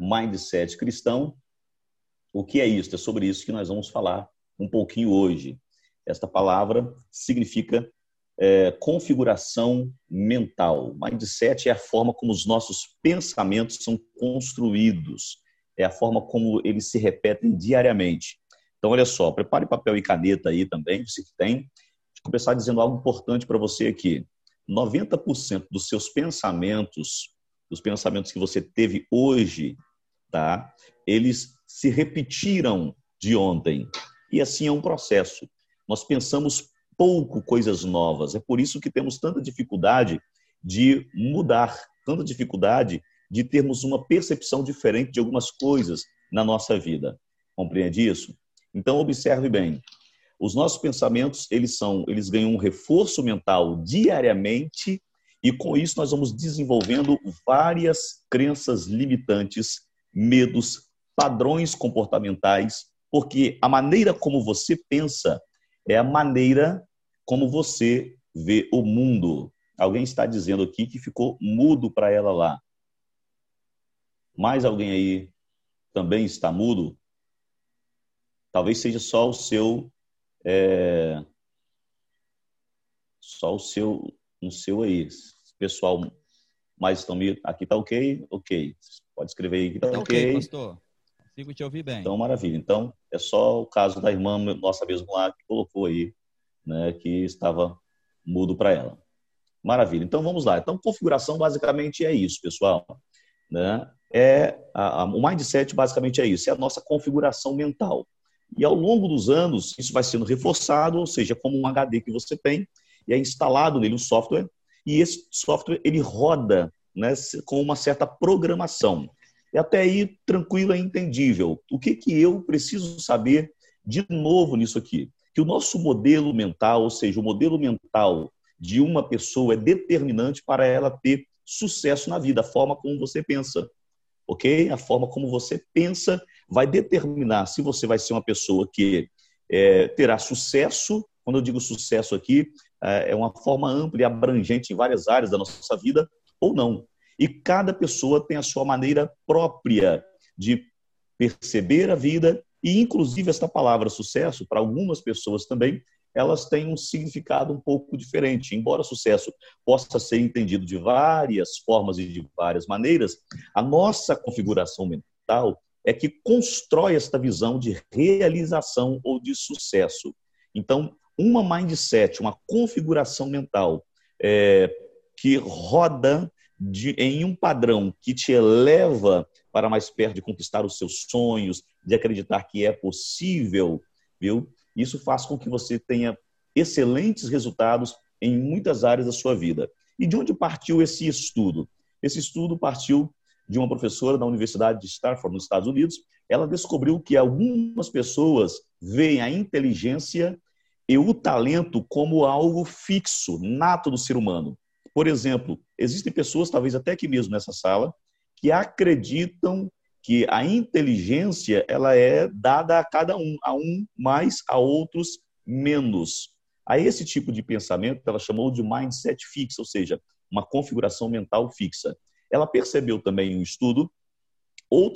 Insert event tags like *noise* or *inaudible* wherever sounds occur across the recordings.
mindset cristão. O que é isso? É sobre isso que nós vamos falar um pouquinho hoje. Esta palavra significa é, configuração mental. Mindset é a forma como os nossos pensamentos são construídos, é a forma como eles se repetem diariamente. Então, olha só, prepare papel e caneta aí também, se tem. Vou começar dizendo algo importante para você aqui. 90% dos seus pensamentos, dos pensamentos que você teve hoje, tá? Eles se repetiram de ontem. E assim é um processo. Nós pensamos pouco coisas novas. É por isso que temos tanta dificuldade de mudar, tanta dificuldade de termos uma percepção diferente de algumas coisas na nossa vida. Compreende isso? Então observe bem. Os nossos pensamentos, eles são, eles ganham um reforço mental diariamente e com isso nós vamos desenvolvendo várias crenças limitantes, medos, padrões comportamentais, porque a maneira como você pensa é a maneira como você vê o mundo. Alguém está dizendo aqui que ficou mudo para ela lá. Mais alguém aí também está mudo? Talvez seja só o seu é, só o seu no seu aí. Pessoal, mais estão aqui tá OK? OK. Pode escrever aí que tá, tá OK. pastor. Consigo te ouvir bem. Então, maravilha. Então, é só o caso da irmã nossa mesmo lá que colocou aí, né, que estava mudo para ela. Maravilha. Então, vamos lá. Então, configuração basicamente é isso, pessoal. Né? É a, a, o mindset basicamente é isso, é a nossa configuração mental. E ao longo dos anos, isso vai sendo reforçado, ou seja, como um HD que você tem, e é instalado nele um software, e esse software ele roda né, com uma certa programação. E até aí, tranquilo, é entendível. O que, que eu preciso saber de novo nisso aqui? Que o nosso modelo mental, ou seja, o modelo mental de uma pessoa é determinante para ela ter sucesso na vida, a forma como você pensa. Ok? A forma como você pensa vai determinar se você vai ser uma pessoa que é, terá sucesso. Quando eu digo sucesso aqui, é, é uma forma ampla e abrangente em várias áreas da nossa vida, ou não. E cada pessoa tem a sua maneira própria de perceber a vida e, inclusive, esta palavra sucesso, para algumas pessoas também, elas têm um significado um pouco diferente. Embora sucesso possa ser entendido de várias formas e de várias maneiras, a nossa configuração mental é que constrói esta visão de realização ou de sucesso. Então, uma mindset, uma configuração mental é, que roda de, em um padrão que te eleva para mais perto de conquistar os seus sonhos, de acreditar que é possível, viu? Isso faz com que você tenha excelentes resultados em muitas áreas da sua vida. E de onde partiu esse estudo? Esse estudo partiu de uma professora da Universidade de Stanford, nos Estados Unidos. Ela descobriu que algumas pessoas veem a inteligência e o talento como algo fixo, nato do ser humano. Por exemplo, existem pessoas, talvez até aqui mesmo nessa sala, que acreditam que a inteligência ela é dada a cada um, a um mais, a outros menos. A esse tipo de pensamento ela chamou de mindset fixo, ou seja, uma configuração mental fixa. Ela percebeu também em um estudo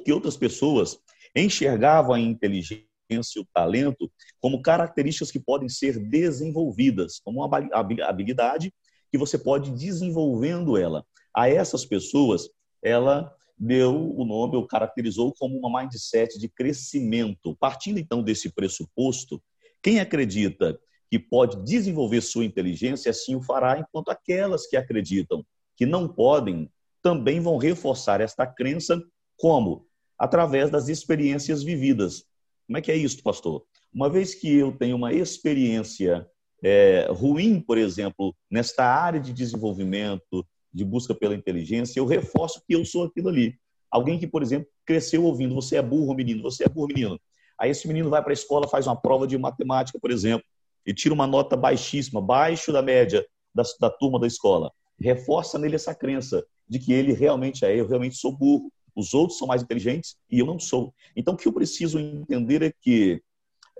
que outras pessoas enxergavam a inteligência e o talento como características que podem ser desenvolvidas, como uma habilidade que você pode ir desenvolvendo ela. A essas pessoas, ela deu o nome, ou caracterizou como uma mindset de crescimento. Partindo então desse pressuposto, quem acredita que pode desenvolver sua inteligência, assim o fará, enquanto aquelas que acreditam que não podem, também vão reforçar esta crença, como? Através das experiências vividas. Como é que é isso, pastor? Uma vez que eu tenho uma experiência é, ruim, por exemplo, nesta área de desenvolvimento, de busca pela inteligência, eu reforço que eu sou aquilo ali. Alguém que, por exemplo, cresceu ouvindo, você é burro, menino, você é burro, menino. Aí esse menino vai para a escola, faz uma prova de matemática, por exemplo, e tira uma nota baixíssima, baixo da média da, da turma da escola. Reforça nele essa crença de que ele realmente é, eu realmente sou burro. Os outros são mais inteligentes e eu não sou. Então, o que eu preciso entender é que,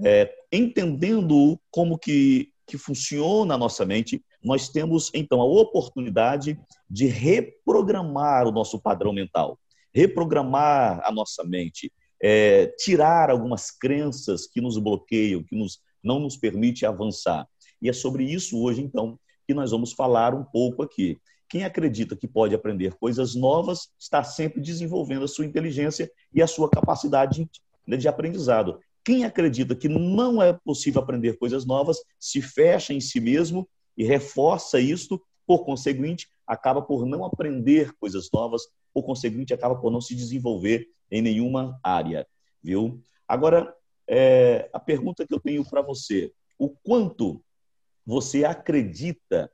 é, entendendo como que que funciona a nossa mente, nós temos então a oportunidade de reprogramar o nosso padrão mental. reprogramar a nossa mente, é, tirar algumas crenças que nos bloqueiam, que nos, não nos permite avançar. E é sobre isso hoje, então, que nós vamos falar um pouco aqui. Quem acredita que pode aprender coisas novas está sempre desenvolvendo a sua inteligência e a sua capacidade de, de aprendizado. Quem acredita que não é possível aprender coisas novas se fecha em si mesmo e reforça isto, por conseguinte, acaba por não aprender coisas novas, por conseguinte, acaba por não se desenvolver em nenhuma área, viu? Agora, é, a pergunta que eu tenho para você: o quanto você acredita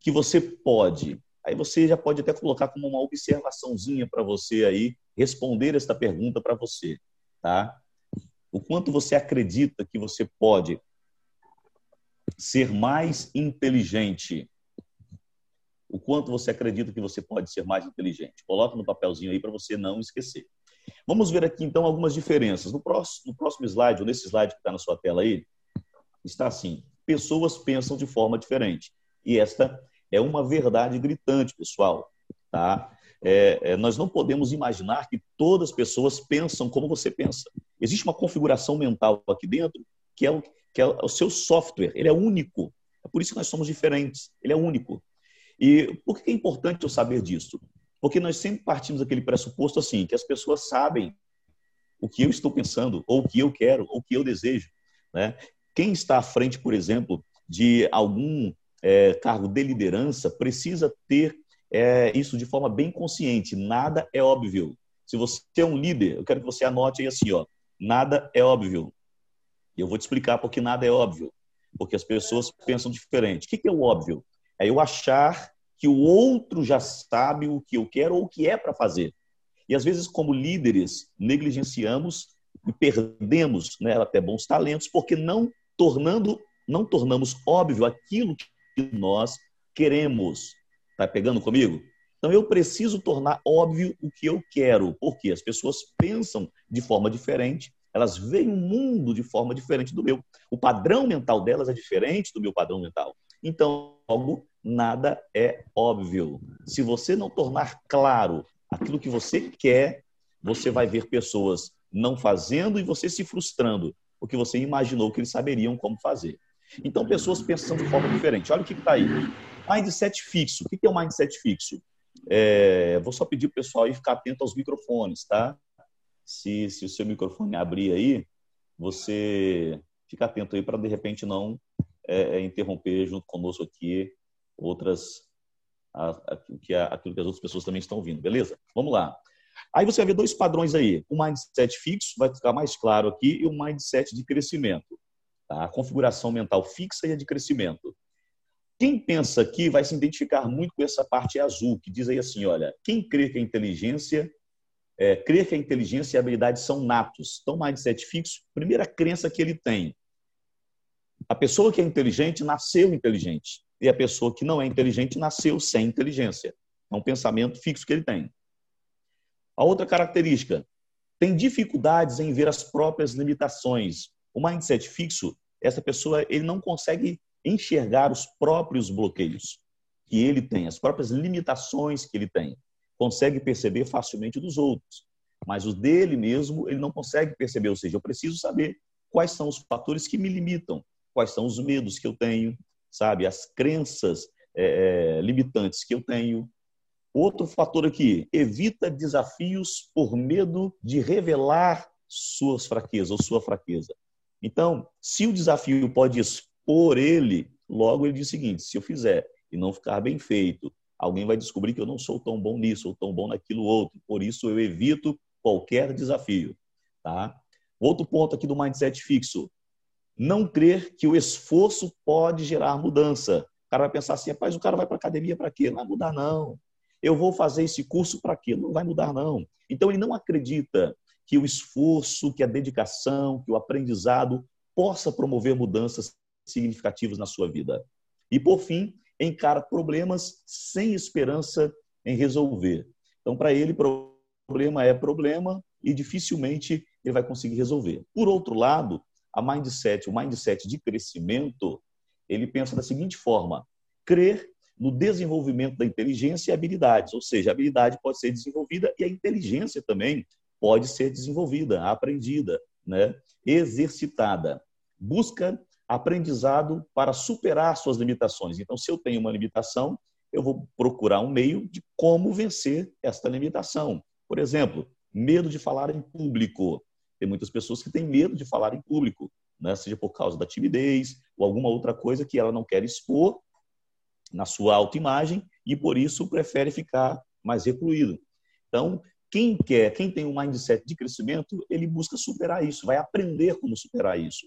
que você pode? Aí você já pode até colocar como uma observaçãozinha para você aí responder esta pergunta para você, tá? O quanto você acredita que você pode ser mais inteligente? O quanto você acredita que você pode ser mais inteligente? Coloca no papelzinho aí para você não esquecer. Vamos ver aqui então algumas diferenças. No próximo, no próximo slide, ou nesse slide que está na sua tela aí, está assim: pessoas pensam de forma diferente. E esta é uma verdade gritante, pessoal. Tá? É, é, nós não podemos imaginar que todas as pessoas pensam como você pensa. Existe uma configuração mental aqui dentro que é o, que é o seu software. Ele é único. É por isso que nós somos diferentes. Ele é único. E por que é importante eu saber disso? Porque nós sempre partimos daquele pressuposto assim, que as pessoas sabem o que eu estou pensando, ou o que eu quero, ou o que eu desejo. Né? Quem está à frente, por exemplo, de algum é, cargo de liderança precisa ter é, isso de forma bem consciente. Nada é óbvio. Se você é um líder, eu quero que você anote aí assim, ó, nada é óbvio. E eu vou te explicar porque nada é óbvio. Porque as pessoas pensam diferente. O que é o óbvio? É eu achar que o outro já sabe o que eu quero ou o que é para fazer. E às vezes, como líderes, negligenciamos e perdemos né, até bons talentos porque não tornando, não tornamos óbvio aquilo que nós queremos. Tá pegando comigo? Então eu preciso tornar óbvio o que eu quero, porque as pessoas pensam de forma diferente, elas veem o mundo de forma diferente do meu. O padrão mental delas é diferente do meu padrão mental. Então, logo, nada é óbvio. Se você não tornar claro aquilo que você quer, você vai ver pessoas não fazendo e você se frustrando, porque você imaginou que eles saberiam como fazer. Então, pessoas pensam de forma diferente. Olha o que está aí. Mindset fixo. O que é o um mindset fixo? É, vou só pedir o pessoal aí ficar atento aos microfones, tá? Se, se o seu microfone abrir aí, você fica atento aí para, de repente, não é, é, interromper junto conosco aqui outras a, a, que a, aquilo que as outras pessoas também estão ouvindo, beleza? Vamos lá. Aí você vai ver dois padrões aí. O mindset fixo vai ficar mais claro aqui e o mindset de crescimento. Tá? A configuração mental fixa e a de crescimento. Quem pensa aqui vai se identificar muito com essa parte azul, que diz aí assim, olha, quem crê que a inteligência, é, crê que a inteligência e a habilidade são natos. Então, mindset fixo, primeira crença que ele tem. A pessoa que é inteligente nasceu inteligente. E a pessoa que não é inteligente nasceu sem inteligência. É um pensamento fixo que ele tem. A outra característica, tem dificuldades em ver as próprias limitações. O mindset fixo, essa pessoa ele não consegue enxergar os próprios bloqueios que ele tem, as próprias limitações que ele tem. Consegue perceber facilmente dos outros, mas os dele mesmo ele não consegue perceber. Ou seja, eu preciso saber quais são os fatores que me limitam, quais são os medos que eu tenho, sabe, as crenças é, limitantes que eu tenho, Outro fator aqui, evita desafios por medo de revelar suas fraquezas ou sua fraqueza. Então, se o desafio pode expor ele, logo ele diz o seguinte: se eu fizer e não ficar bem feito, alguém vai descobrir que eu não sou tão bom nisso ou tão bom naquilo outro. Por isso eu evito qualquer desafio, tá? Outro ponto aqui do mindset fixo: não crer que o esforço pode gerar mudança. O cara vai pensar assim: rapaz, o cara vai para academia para quê? Não vai mudar não eu vou fazer esse curso para quê? Não vai mudar, não. Então, ele não acredita que o esforço, que a dedicação, que o aprendizado possa promover mudanças significativas na sua vida. E, por fim, encara problemas sem esperança em resolver. Então, para ele, problema é problema e dificilmente ele vai conseguir resolver. Por outro lado, a mindset, o mindset de crescimento, ele pensa da seguinte forma: crer no desenvolvimento da inteligência e habilidades, ou seja, a habilidade pode ser desenvolvida e a inteligência também pode ser desenvolvida, aprendida, né? exercitada. Busca aprendizado para superar suas limitações. Então, se eu tenho uma limitação, eu vou procurar um meio de como vencer esta limitação. Por exemplo, medo de falar em público. Tem muitas pessoas que têm medo de falar em público, né? seja por causa da timidez ou alguma outra coisa que ela não quer expor na sua autoimagem e por isso prefere ficar mais recluído. Então, quem quer, quem tem um mindset de crescimento, ele busca superar isso, vai aprender como superar isso.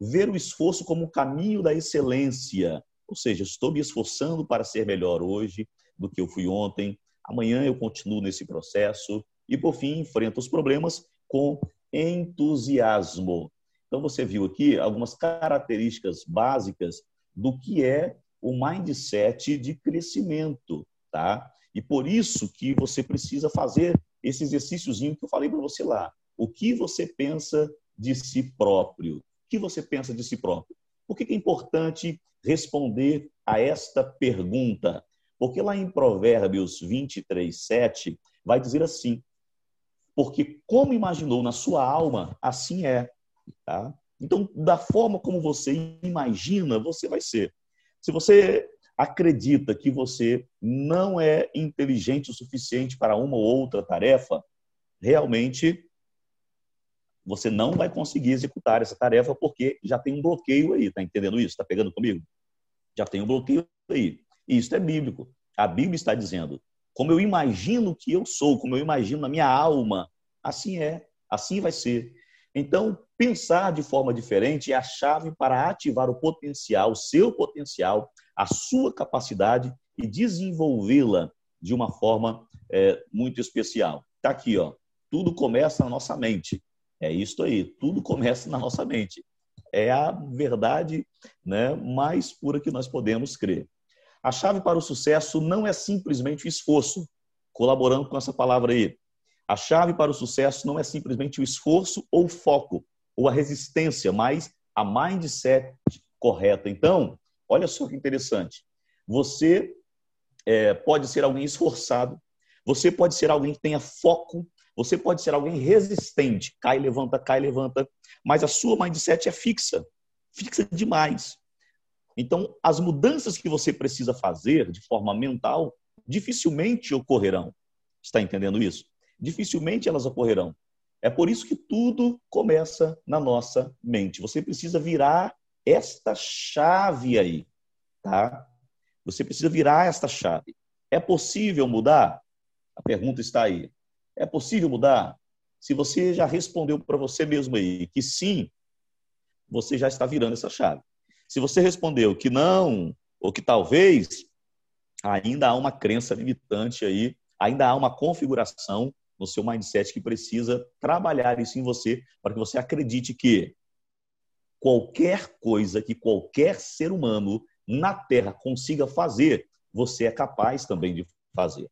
Ver o esforço como o caminho da excelência, ou seja, estou me esforçando para ser melhor hoje do que eu fui ontem, amanhã eu continuo nesse processo e, por fim, enfrento os problemas com entusiasmo. Então, você viu aqui algumas características básicas do que é o mindset de crescimento, tá? E por isso que você precisa fazer esse exercíciozinho que eu falei para você lá. O que você pensa de si próprio? Que você pensa de si próprio? Por que é importante responder a esta pergunta? Porque lá em Provérbios 23, 7, vai dizer assim: Porque como imaginou na sua alma, assim é. Tá? Então, da forma como você imagina, você vai ser. Se você acredita que você não é inteligente o suficiente para uma ou outra tarefa, realmente você não vai conseguir executar essa tarefa porque já tem um bloqueio aí, tá entendendo isso? Tá pegando comigo? Já tem um bloqueio aí. E isso é bíblico. A Bíblia está dizendo: como eu imagino que eu sou, como eu imagino na minha alma, assim é, assim vai ser. Então, pensar de forma diferente é a chave para ativar o potencial, o seu potencial, a sua capacidade e desenvolvê-la de uma forma é, muito especial. Está aqui, ó. Tudo começa na nossa mente. É isso aí. Tudo começa na nossa mente. É a verdade né, mais pura que nós podemos crer. A chave para o sucesso não é simplesmente o esforço, colaborando com essa palavra aí. A chave para o sucesso não é simplesmente o esforço ou o foco, ou a resistência, mas a mindset correta. Então, Olha só que interessante. Você é, pode ser alguém esforçado, você pode ser alguém que tenha foco, você pode ser alguém resistente, cai, levanta, cai, levanta, mas a sua mindset é fixa, fixa demais. Então, as mudanças que você precisa fazer de forma mental dificilmente ocorrerão. Está entendendo isso? Dificilmente elas ocorrerão. É por isso que tudo começa na nossa mente. Você precisa virar esta chave aí, tá? Você precisa virar esta chave. É possível mudar? A pergunta está aí. É possível mudar? Se você já respondeu para você mesmo aí que sim, você já está virando essa chave. Se você respondeu que não, ou que talvez, ainda há uma crença limitante aí, ainda há uma configuração no seu mindset que precisa trabalhar isso em você para que você acredite que qualquer coisa que qualquer ser humano na Terra consiga fazer, você é capaz também de fazer.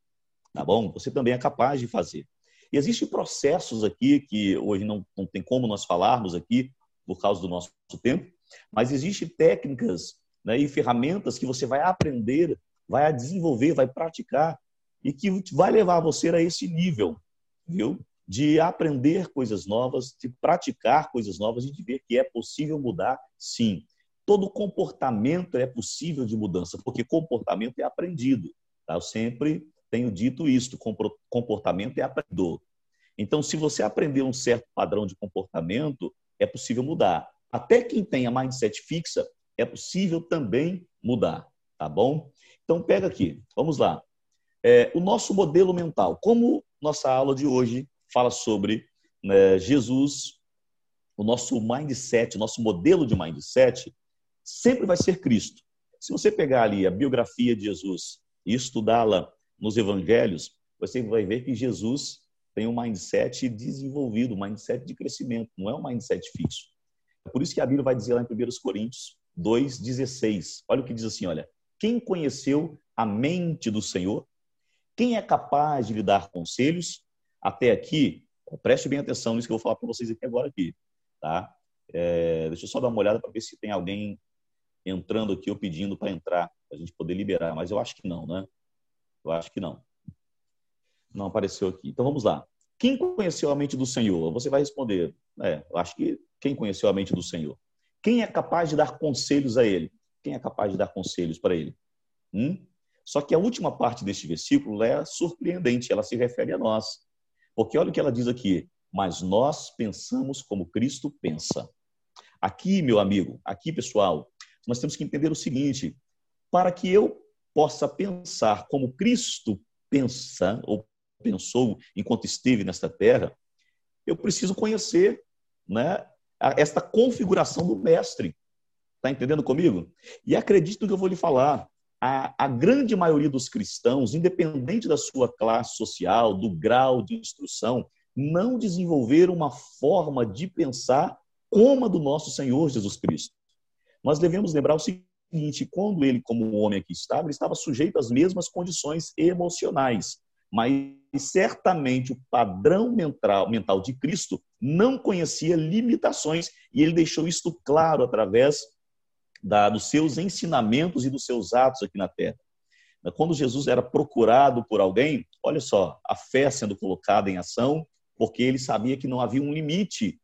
Tá bom? Você também é capaz de fazer. E existem processos aqui que hoje não, não tem como nós falarmos aqui por causa do nosso tempo, mas existem técnicas né, e ferramentas que você vai aprender, vai desenvolver, vai praticar e que vai levar você a esse nível, viu? de aprender coisas novas, de praticar coisas novas e de ver que é possível mudar, sim. Todo comportamento é possível de mudança, porque comportamento é aprendido. Tá? Eu sempre tenho dito isso: comportamento é aprendedor. Então, se você aprender um certo padrão de comportamento, é possível mudar. Até quem tem a mindset fixa, é possível também mudar, tá bom? Então, pega aqui, vamos lá. É, o nosso modelo mental. Como nossa aula de hoje fala sobre né, Jesus, o nosso mindset, o nosso modelo de mindset, sempre vai ser Cristo. Se você pegar ali a biografia de Jesus e estudá-la nos evangelhos, você vai ver que Jesus tem um mindset desenvolvido, um mindset de crescimento, não é um mindset fixo. É por isso que a Bíblia vai dizer lá em 1 Coríntios 2,16. Olha o que diz assim: olha, quem conheceu a mente do Senhor? Quem é capaz de lhe dar conselhos? Até aqui, preste bem atenção nisso que eu vou falar para vocês aqui agora aqui, tá? É, deixa eu só dar uma olhada para ver se tem alguém entrando aqui ou pedindo para entrar, para a gente poder liberar, mas eu acho que não, né? Eu acho que não. Não apareceu aqui. Então vamos lá. Quem conheceu a mente do Senhor? Você vai responder. É, eu acho que quem conheceu a mente do Senhor? Quem é capaz de dar conselhos a ele? Quem é capaz de dar conselhos para ele? Hum? Só que a última parte deste versículo é surpreendente, ela se refere a nós. Porque olha o que ela diz aqui: Mas nós pensamos como Cristo pensa. Aqui, meu amigo, aqui, pessoal, nós temos que entender o seguinte: para que eu possa pensar como Cristo pensa ou pensou enquanto esteve nesta terra, eu preciso conhecer né, esta configuração do mestre. Está entendendo comigo? E acredito que eu vou lhe falar. A, a, grande maioria dos cristãos, independente da sua classe social, do grau de instrução, não desenvolveram uma forma de pensar como a do nosso Senhor Jesus Cristo. Nós devemos lembrar o seguinte: quando ele, como homem aqui estava, ele estava sujeito às mesmas condições emocionais mas certamente o padrão mental, mental de Cristo não conhecia limitações e ele deixou isto claro através da, dos seus ensinamentos e dos seus atos aqui na terra. Quando Jesus era procurado por alguém, olha só, a fé sendo colocada em ação, porque ele sabia que não havia um limite,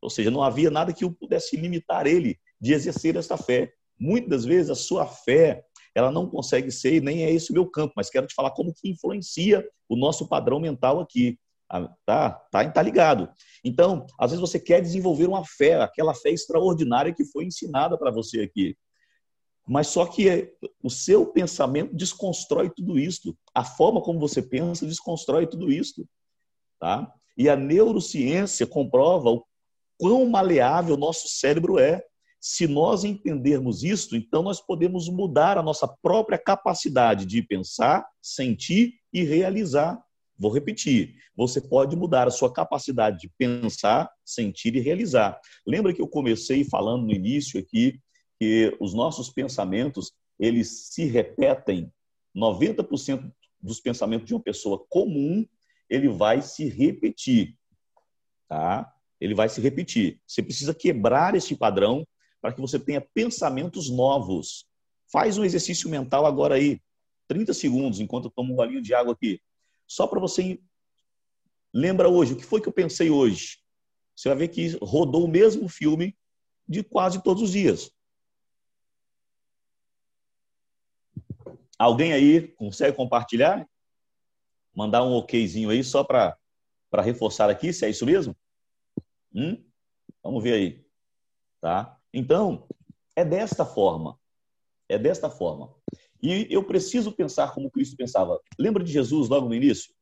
ou seja, não havia nada que o pudesse limitar ele de exercer esta fé. Muitas vezes a sua fé ela não consegue ser, nem é esse o meu campo, mas quero te falar como que influencia o nosso padrão mental aqui. Ah, tá, tá, tá ligado. Então, às vezes você quer desenvolver uma fé, aquela fé extraordinária que foi ensinada para você aqui. Mas só que o seu pensamento desconstrói tudo isso. A forma como você pensa desconstrói tudo isso. Tá? E a neurociência comprova o quão maleável o nosso cérebro é. Se nós entendermos isso, então nós podemos mudar a nossa própria capacidade de pensar, sentir e realizar. Vou repetir: você pode mudar a sua capacidade de pensar, sentir e realizar. Lembra que eu comecei falando no início aqui que os nossos pensamentos eles se repetem. 90% dos pensamentos de uma pessoa comum ele vai se repetir, tá? Ele vai se repetir. Você precisa quebrar esse padrão para que você tenha pensamentos novos. Faz um exercício mental agora aí, 30 segundos, enquanto eu tomo um golinho de água aqui. Só para você lembra hoje, o que foi que eu pensei hoje? Você vai ver que rodou o mesmo filme de quase todos os dias. Alguém aí consegue compartilhar? Mandar um okzinho aí só para reforçar aqui, se é isso mesmo? Hum? Vamos ver aí. Tá? Então, é desta forma. É desta forma. E eu preciso pensar como Cristo pensava. Lembra de Jesus logo no início?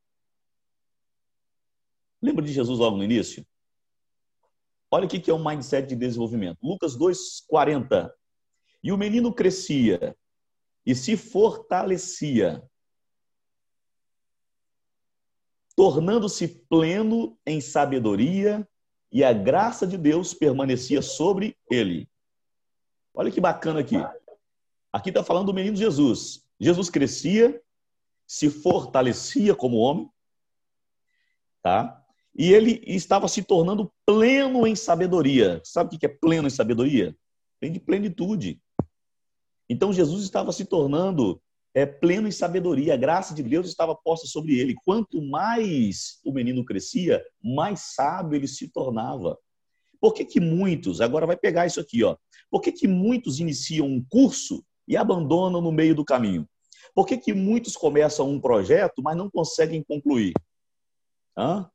Lembra de Jesus logo no início? Olha o que é um mindset de desenvolvimento. Lucas 2,40. E o menino crescia e se fortalecia, tornando-se pleno em sabedoria e a graça de Deus permanecia sobre ele. Olha que bacana aqui. Aqui está falando do menino Jesus. Jesus crescia, se fortalecia como homem, tá? E ele estava se tornando pleno em sabedoria. Sabe o que é pleno em sabedoria? Vem de plenitude. Então Jesus estava se tornando é, pleno em sabedoria, a graça de Deus estava posta sobre ele. Quanto mais o menino crescia, mais sábio ele se tornava. Por que, que muitos, agora vai pegar isso aqui, ó. Por que, que muitos iniciam um curso e abandonam no meio do caminho? Por que, que muitos começam um projeto, mas não conseguem concluir? Hã?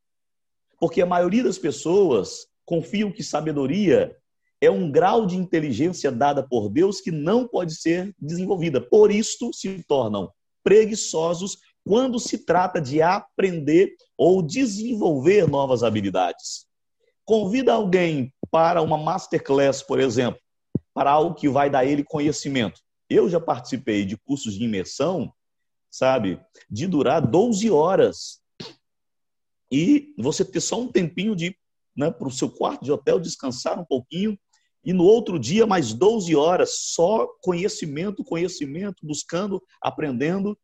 Porque a maioria das pessoas confiam que sabedoria é um grau de inteligência dada por Deus que não pode ser desenvolvida. Por isto se tornam preguiçosos quando se trata de aprender ou desenvolver novas habilidades. Convida alguém para uma masterclass, por exemplo, para algo que vai dar ele conhecimento. Eu já participei de cursos de imersão, sabe, de durar 12 horas. E você ter só um tempinho de né, para o seu quarto de hotel descansar um pouquinho e no outro dia mais 12 horas só conhecimento, conhecimento, buscando, aprendendo.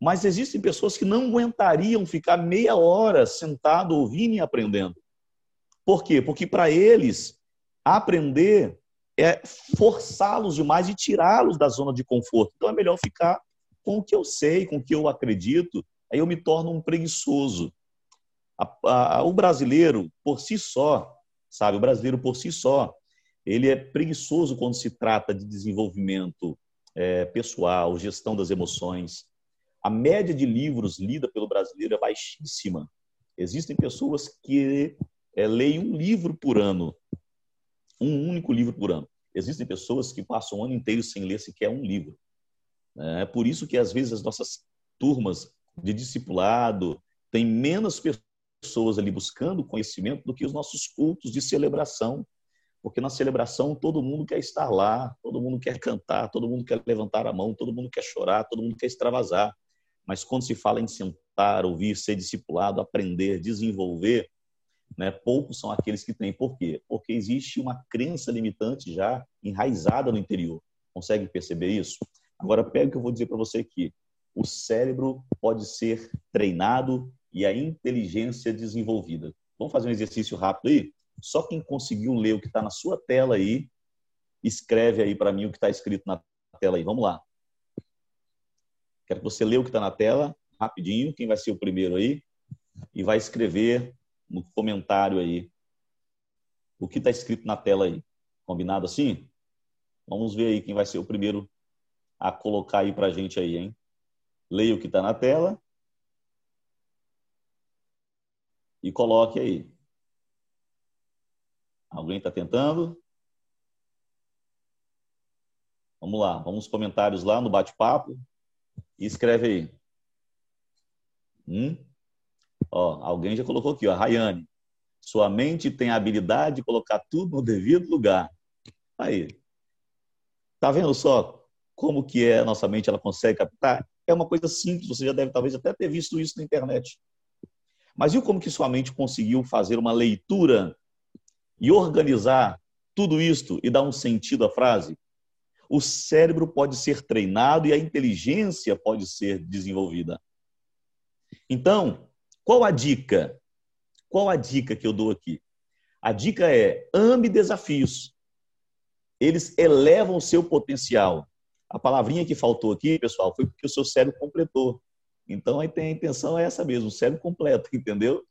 Mas existem pessoas que não aguentariam ficar meia hora sentado ouvindo e aprendendo. Por quê? Porque para eles aprender é forçá-los demais e tirá-los da zona de conforto. Então é melhor ficar com o que eu sei, com o que eu acredito, aí eu me torno um preguiçoso. O brasileiro, por si só, sabe, o brasileiro por si só, ele é preguiçoso quando se trata de desenvolvimento é, pessoal, gestão das emoções. A média de livros lida pelo brasileiro é baixíssima. Existem pessoas que é, leem um livro por ano, um único livro por ano. Existem pessoas que passam o ano inteiro sem ler sequer um livro. É por isso que, às vezes, as nossas turmas de discipulado têm menos pessoas ali buscando conhecimento do que os nossos cultos de celebração. Porque na celebração todo mundo quer estar lá, todo mundo quer cantar, todo mundo quer levantar a mão, todo mundo quer chorar, todo mundo quer extravasar. Mas quando se fala em sentar, ouvir, ser discipulado, aprender, desenvolver, né, poucos são aqueles que têm. Por quê? Porque existe uma crença limitante já enraizada no interior. Consegue perceber isso? Agora, pega o que eu vou dizer para você aqui. O cérebro pode ser treinado e a inteligência desenvolvida. Vamos fazer um exercício rápido aí? Só quem conseguiu ler o que está na sua tela aí, escreve aí para mim o que está escrito na tela aí. Vamos lá. Quero que você leia o que está na tela, rapidinho. Quem vai ser o primeiro aí? E vai escrever no comentário aí o que está escrito na tela aí. Combinado assim? Vamos ver aí quem vai ser o primeiro a colocar aí para gente aí, hein? Leia o que está na tela e coloque aí. Alguém está tentando? Vamos lá, vamos comentários lá no bate-papo e escreve aí. Hum? Ó, alguém já colocou aqui, ó, Rayane. Sua mente tem a habilidade de colocar tudo no devido lugar. Aí. Tá vendo só como que é a nossa mente, ela consegue captar? É uma coisa simples, você já deve talvez até ter visto isso na internet. Mas viu como que sua mente conseguiu fazer uma leitura e organizar tudo isto e dar um sentido à frase? O cérebro pode ser treinado e a inteligência pode ser desenvolvida. Então, qual a dica? Qual a dica que eu dou aqui? A dica é: ame desafios. Eles elevam o seu potencial. A palavrinha que faltou aqui, pessoal, foi porque o seu cérebro completou. Então, a intenção é essa mesmo, cérebro completo, *laughs* entendeu?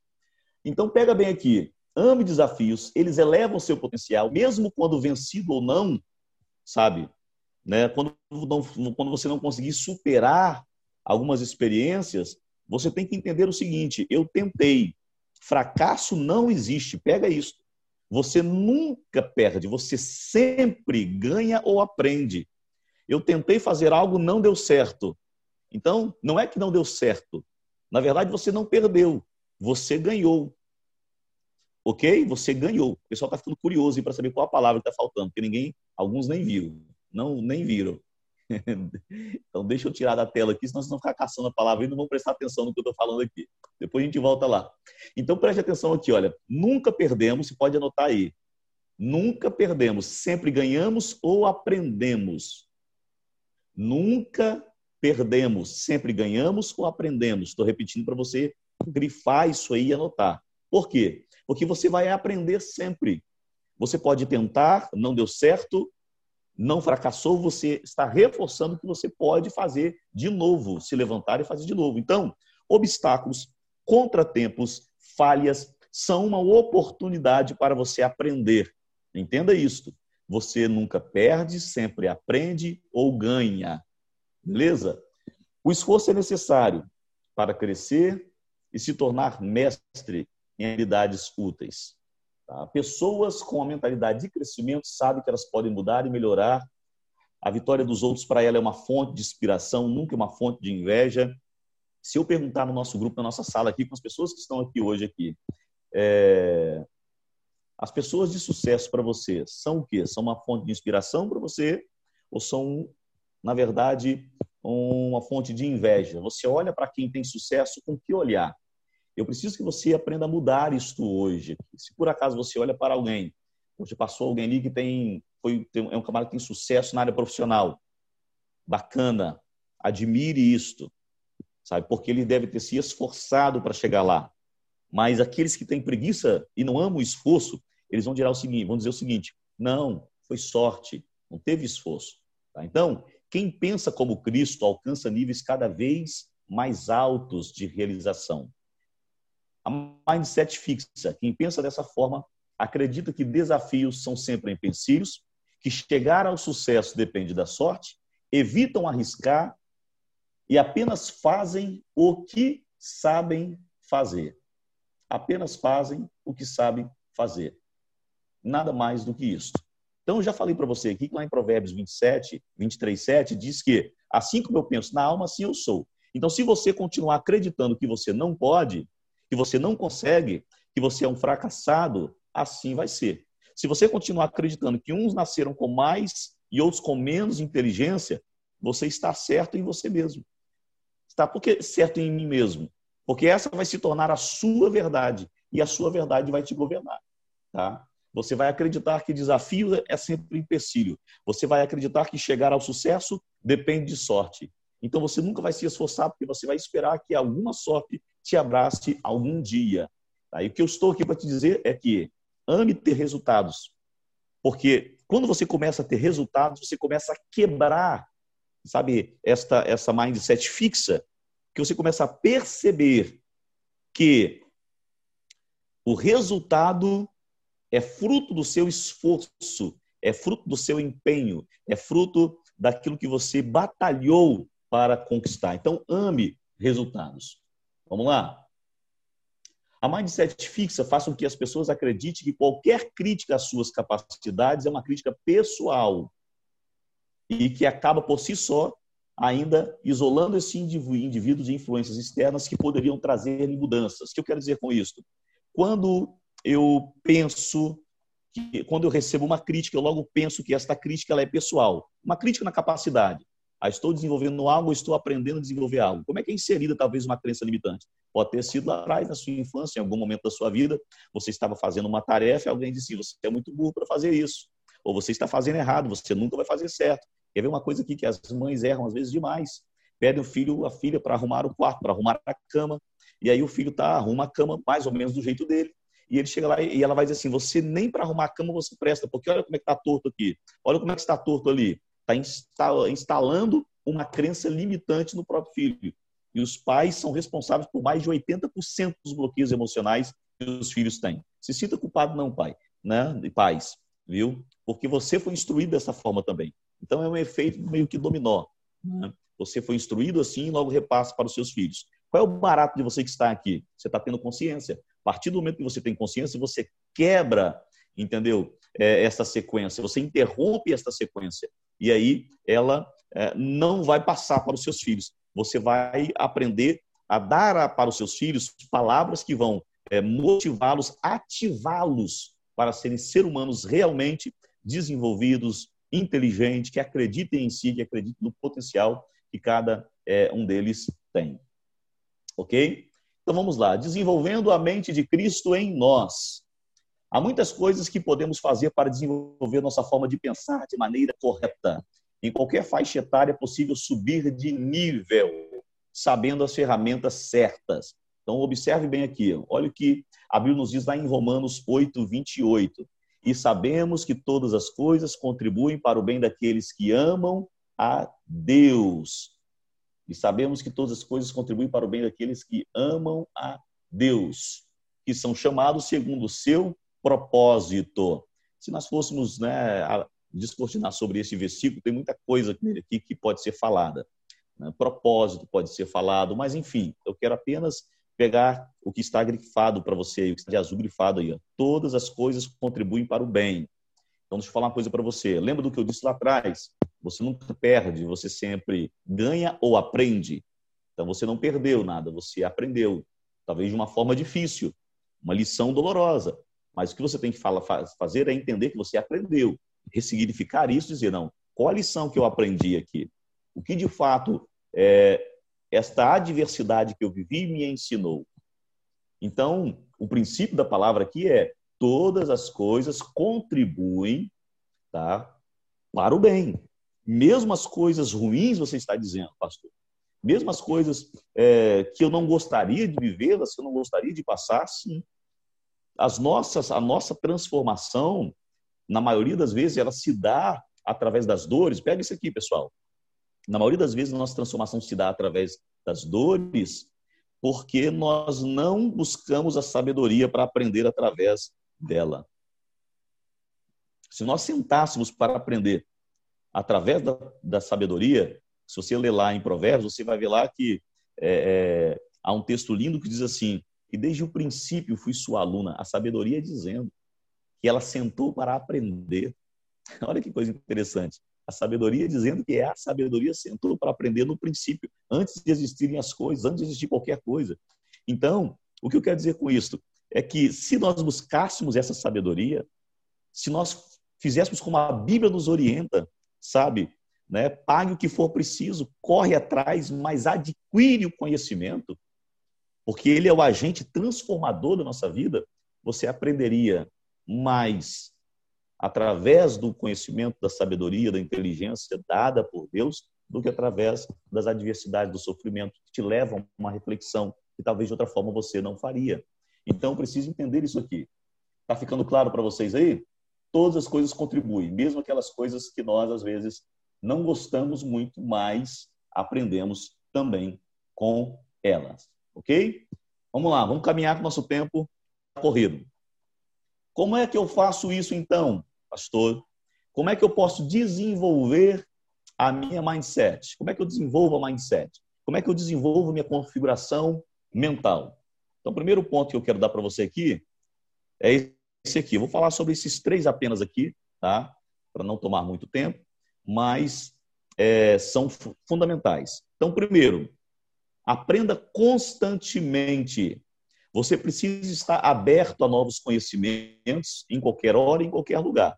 Então, pega bem aqui. Ame desafios, eles elevam seu potencial, mesmo quando vencido ou não, sabe? Né? Quando, não, quando você não conseguir superar algumas experiências, você tem que entender o seguinte: eu tentei. Fracasso não existe. Pega isso. Você nunca perde, você sempre ganha ou aprende. Eu tentei fazer algo, não deu certo. Então, não é que não deu certo. Na verdade, você não perdeu, você ganhou. Ok? Você ganhou. O pessoal está ficando curioso para saber qual a palavra que está faltando, porque ninguém, alguns nem viram. Não, nem viram. *laughs* então, deixa eu tirar da tela aqui, senão vocês vão ficar caçando a palavra e não vão prestar atenção no que eu estou falando aqui. Depois a gente volta lá. Então, preste atenção aqui, olha. Nunca perdemos, você pode anotar aí. Nunca perdemos, sempre ganhamos ou aprendemos. Nunca perdemos, sempre ganhamos ou aprendemos. Estou repetindo para você grifar isso aí e anotar. Por quê? Porque você vai aprender sempre. Você pode tentar, não deu certo, não fracassou, você está reforçando que você pode fazer de novo, se levantar e fazer de novo. Então, obstáculos, contratempos, falhas são uma oportunidade para você aprender. Entenda isto. Você nunca perde, sempre aprende ou ganha. Beleza? O esforço é necessário para crescer e se tornar mestre em habilidades úteis. Tá? Pessoas com a mentalidade de crescimento sabem que elas podem mudar e melhorar. A vitória dos outros para ela é uma fonte de inspiração, nunca uma fonte de inveja. Se eu perguntar no nosso grupo, na nossa sala aqui, com as pessoas que estão aqui hoje aqui, é... as pessoas de sucesso para você são o quê? São uma fonte de inspiração para você ou são, na verdade, uma fonte de inveja? Você olha para quem tem sucesso com que olhar? Eu preciso que você aprenda a mudar isto hoje. Se por acaso você olha para alguém, você passou alguém ali que tem, foi, tem, é um camarada que tem sucesso na área profissional, bacana, admire isto, sabe? Porque ele deve ter se esforçado para chegar lá. Mas aqueles que têm preguiça e não amam o esforço, eles vão dizer o seguinte, vão dizer o seguinte: não, foi sorte, não teve esforço. Tá? Então, quem pensa como Cristo alcança níveis cada vez mais altos de realização. A mindset fixa. Quem pensa dessa forma acredita que desafios são sempre empecilhos, que chegar ao sucesso depende da sorte, evitam arriscar e apenas fazem o que sabem fazer. Apenas fazem o que sabem fazer. Nada mais do que isso. Então, eu já falei para você aqui que lá em Provérbios 27, 23, 7, diz que assim como eu penso na alma, assim eu sou. Então, se você continuar acreditando que você não pode, que você não consegue, que você é um fracassado, assim vai ser. Se você continuar acreditando que uns nasceram com mais e outros com menos inteligência, você está certo em você mesmo. Está porque certo em mim mesmo, porque essa vai se tornar a sua verdade e a sua verdade vai te governar, tá? Você vai acreditar que desafio é sempre empecilho. Você vai acreditar que chegar ao sucesso depende de sorte. Então você nunca vai se esforçar porque você vai esperar que alguma sorte te abrace algum dia. Tá? E o que eu estou aqui para te dizer é que ame ter resultados. Porque quando você começa a ter resultados, você começa a quebrar, sabe, esta essa mindset fixa, que você começa a perceber que o resultado é fruto do seu esforço, é fruto do seu empenho, é fruto daquilo que você batalhou para conquistar. Então, ame resultados. Vamos lá? A mindset fixa faz com que as pessoas acreditem que qualquer crítica às suas capacidades é uma crítica pessoal e que acaba por si só ainda isolando esse indivíduo de influências externas que poderiam trazer mudanças. O que eu quero dizer com isso? Quando eu penso que quando eu recebo uma crítica, eu logo penso que esta crítica ela é pessoal. Uma crítica na capacidade. Ah, estou desenvolvendo algo, estou aprendendo a desenvolver algo. Como é que é inserida talvez uma crença limitante? Pode ter sido lá atrás, na sua infância, em algum momento da sua vida, você estava fazendo uma tarefa e alguém disse: você é muito burro para fazer isso. Ou você está fazendo errado, você nunca vai fazer certo. Quer ver uma coisa aqui que as mães erram às vezes demais? Pedem o filho, a filha para arrumar o quarto, para arrumar a cama, e aí o filho tá arruma a cama mais ou menos do jeito dele, e ele chega lá e ela vai dizer assim: você nem para arrumar a cama você presta, porque olha como é que está torto aqui, olha como é que está torto ali. Está instalando uma crença limitante no próprio filho. E os pais são responsáveis por mais de 80% dos bloqueios emocionais que os filhos têm. Se sinta culpado, não, pai, né? De pais, viu? Porque você foi instruído dessa forma também. Então é um efeito meio que dominó. Né? Você foi instruído assim e logo repassa para os seus filhos. Qual é o barato de você que está aqui? Você está tendo consciência. A partir do momento que você tem consciência, você quebra, entendeu? É, essa sequência, você interrompe essa sequência. E aí ela é, não vai passar para os seus filhos. Você vai aprender a dar para os seus filhos palavras que vão é, motivá-los, ativá-los para serem seres humanos realmente desenvolvidos, inteligentes, que acreditem em si, que acreditem no potencial que cada é, um deles tem. Ok? Então vamos lá, desenvolvendo a mente de Cristo em nós. Há muitas coisas que podemos fazer para desenvolver nossa forma de pensar de maneira correta. Em qualquer faixa etária é possível subir de nível, sabendo as ferramentas certas. Então, observe bem aqui. Olha o que a Bíblia nos diz lá em Romanos 8, 28. E sabemos que todas as coisas contribuem para o bem daqueles que amam a Deus e sabemos que todas as coisas contribuem para o bem daqueles que amam a Deus, que são chamados segundo o seu propósito. Se nós fôssemos né, sobre esse versículo, tem muita coisa aqui que pode ser falada. Né? Propósito pode ser falado, mas enfim, eu quero apenas pegar o que está grifado para você, o que está de azul grifado aí. Ó. Todas as coisas contribuem para o bem. Então, deixa eu falar uma coisa para você. Lembra do que eu disse lá atrás? Você nunca perde, você sempre ganha ou aprende. Então você não perdeu nada, você aprendeu. Talvez de uma forma difícil, uma lição dolorosa. Mas o que você tem que fazer é entender que você aprendeu. Ressignificar isso dizer, não, qual a lição que eu aprendi aqui? O que de fato é, esta adversidade que eu vivi me ensinou? Então, o princípio da palavra aqui é todas as coisas contribuem tá, para o bem. Mesmo as coisas ruins, você está dizendo, pastor. Mesmo as coisas é, que eu não gostaria de vivê-las, que eu não gostaria de passar, sim. As nossas, a nossa transformação na maioria das vezes, ela se dá através das dores. Pega isso aqui, pessoal. Na maioria das vezes, a nossa transformação se dá através das dores, porque nós não buscamos a sabedoria para aprender através dela. Se nós sentássemos para aprender através da, da sabedoria, se você ler lá em Provérbios, você vai ver lá que é, é, há um texto lindo que diz assim: que desde o princípio fui sua aluna, a sabedoria dizendo que ela sentou para aprender. *laughs* Olha que coisa interessante. A sabedoria dizendo que é a sabedoria sentou para aprender no princípio, antes de existirem as coisas, antes de existir qualquer coisa. Então, o que eu quero dizer com isso é que se nós buscássemos essa sabedoria, se nós fizéssemos como a Bíblia nos orienta, sabe? Né? Pague o que for preciso, corre atrás, mas adquire o conhecimento, porque ele é o agente transformador da nossa vida. Você aprenderia mais através do conhecimento, da sabedoria, da inteligência dada por Deus, do que através das adversidades, do sofrimento, que te levam a uma reflexão que talvez de outra forma você não faria. Então, preciso entender isso aqui. Está ficando claro para vocês aí? Todas as coisas contribuem, mesmo aquelas coisas que nós, às vezes, não gostamos muito, mas aprendemos também com elas. Ok? Vamos lá, vamos caminhar com o nosso tempo corrido. Como é que eu faço isso então, pastor? Como é que eu posso desenvolver a minha mindset? Como é que eu desenvolvo a mindset? Como é que eu desenvolvo minha configuração mental? Então, o primeiro ponto que eu quero dar para você aqui é esse aqui. Vou falar sobre esses três apenas aqui, tá? Para não tomar muito tempo, mas é, são fundamentais. Então, primeiro, aprenda constantemente você precisa estar aberto a novos conhecimentos em qualquer hora, em qualquer lugar.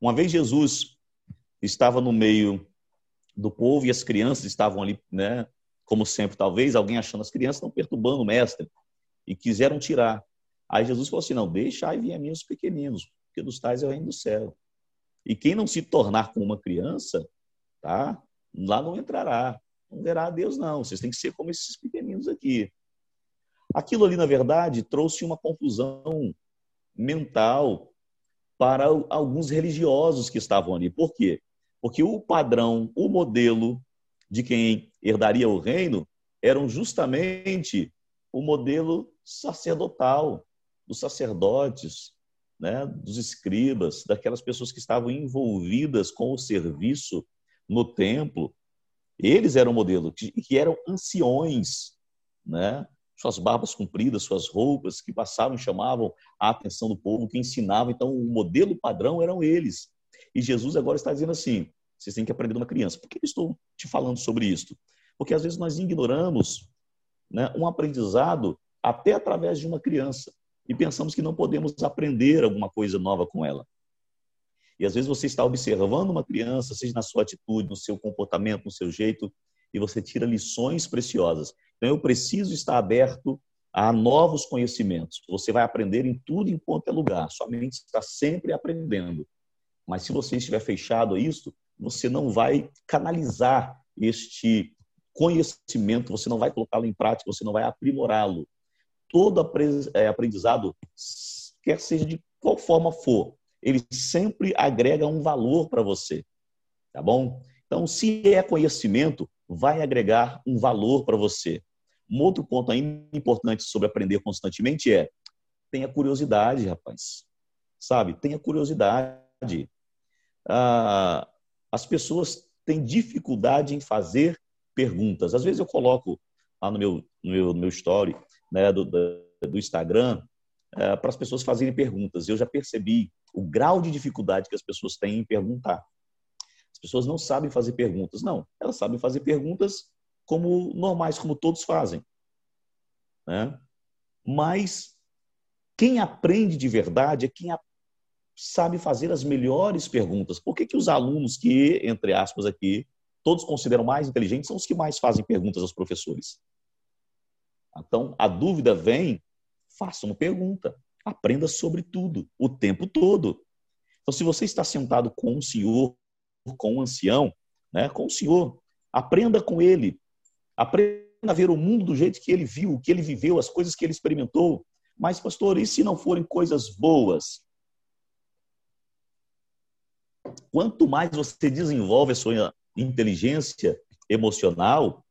Uma vez Jesus estava no meio do povo e as crianças estavam ali, né? Como sempre, talvez alguém achando as crianças estão perturbando o mestre e quiseram tirar. Aí Jesus falou assim: não, deixa aí vir a mim os pequeninos, porque dos tais é o reino do céu. E quem não se tornar como uma criança, tá? Lá não entrará, não verá a Deus, não. Vocês têm que ser como esses pequeninos aqui. Aquilo ali, na verdade, trouxe uma confusão mental para alguns religiosos que estavam ali. Por quê? Porque o padrão, o modelo de quem herdaria o reino eram justamente o modelo sacerdotal, dos sacerdotes, né, dos escribas, daquelas pessoas que estavam envolvidas com o serviço no templo. Eles eram o modelo, que, que eram anciões, né? suas barbas compridas, suas roupas, que passavam e chamavam a atenção do povo, que ensinavam. Então, o modelo padrão eram eles. E Jesus agora está dizendo assim: vocês têm que aprender de uma criança. Por que eu estou te falando sobre isso? Porque às vezes nós ignoramos né, um aprendizado até através de uma criança e pensamos que não podemos aprender alguma coisa nova com ela. E às vezes você está observando uma criança, seja na sua atitude, no seu comportamento, no seu jeito, e você tira lições preciosas. Então, eu preciso estar aberto a novos conhecimentos. Você vai aprender em tudo em quanto é lugar. Sua mente está sempre aprendendo. Mas se você estiver fechado a isso, você não vai canalizar este conhecimento, você não vai colocá-lo em prática, você não vai aprimorá-lo. Todo é, aprendizado, quer seja de qual forma for, ele sempre agrega um valor para você. Tá bom? Então, se é conhecimento, vai agregar um valor para você. Um outro ponto importante sobre aprender constantemente é tenha curiosidade, rapaz. Sabe? Tenha curiosidade. Ah, as pessoas têm dificuldade em fazer perguntas. Às vezes eu coloco lá no meu, no meu, no meu story né, do, do Instagram é, para as pessoas fazerem perguntas. Eu já percebi o grau de dificuldade que as pessoas têm em perguntar. As pessoas não sabem fazer perguntas. Não, elas sabem fazer perguntas como normais, como todos fazem. Né? Mas quem aprende de verdade é quem sabe fazer as melhores perguntas. Por que, que os alunos que, entre aspas, aqui, todos consideram mais inteligentes, são os que mais fazem perguntas aos professores? Então, a dúvida vem, faça uma pergunta. Aprenda sobre tudo, o tempo todo. Então, se você está sentado com um senhor com um ancião, né, com o Senhor. Aprenda com ele. Aprenda a ver o mundo do jeito que ele viu, o que ele viveu, as coisas que ele experimentou. Mas, pastor, e se não forem coisas boas? quanto mais você desenvolve a sua inteligência emocional,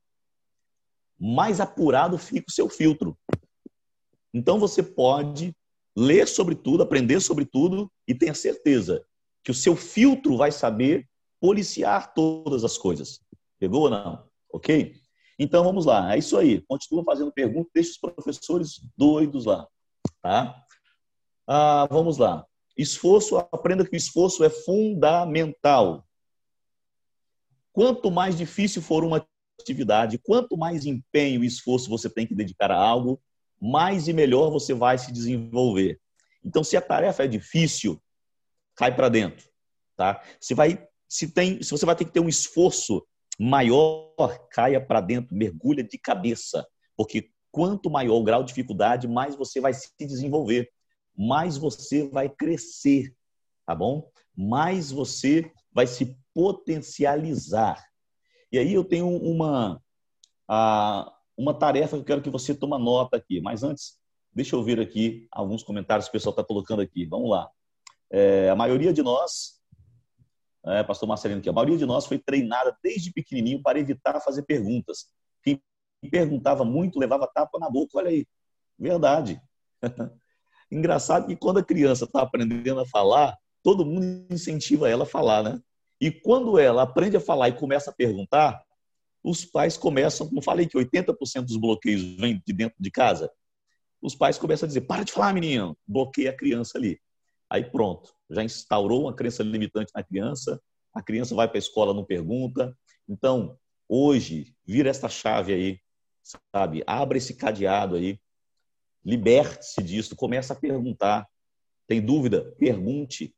mais apurado fica o seu filtro. Então você pode ler sobre tudo, aprender sobre tudo e tenha certeza que o seu filtro vai saber policiar todas as coisas. Pegou ou não? Ok? Então vamos lá, é isso aí. Continua fazendo perguntas, deixa os professores doidos lá, tá? Ah, vamos lá. Esforço, aprenda que o esforço é fundamental. Quanto mais difícil for uma atividade, quanto mais empenho e esforço você tem que dedicar a algo, mais e melhor você vai se desenvolver. Então, se a tarefa é difícil, cai para dentro, tá? Se vai, se tem, se você vai ter que ter um esforço maior, caia para dentro, mergulha de cabeça, porque quanto maior o grau de dificuldade, mais você vai se desenvolver, mais você vai crescer, tá bom? Mais você vai se potencializar. E aí eu tenho uma uma tarefa que eu quero que você tome nota aqui. Mas antes, deixa eu ver aqui alguns comentários que o pessoal está colocando aqui. Vamos lá. É, a maioria de nós, é, pastor Marcelino aqui, a maioria de nós foi treinada desde pequenininho para evitar fazer perguntas. Quem perguntava muito levava tapa na boca. Olha aí, verdade. *laughs* Engraçado que quando a criança está aprendendo a falar, todo mundo incentiva ela a falar, né? E quando ela aprende a falar e começa a perguntar, os pais começam, como falei que 80% dos bloqueios vêm de dentro de casa, os pais começam a dizer: para de falar, menino, bloqueia a criança ali. Aí pronto, já instaurou uma crença limitante na criança, a criança vai para a escola, não pergunta. Então, hoje, vira essa chave aí, sabe? Abra esse cadeado aí, liberte-se disso, começa a perguntar. Tem dúvida? Pergunte.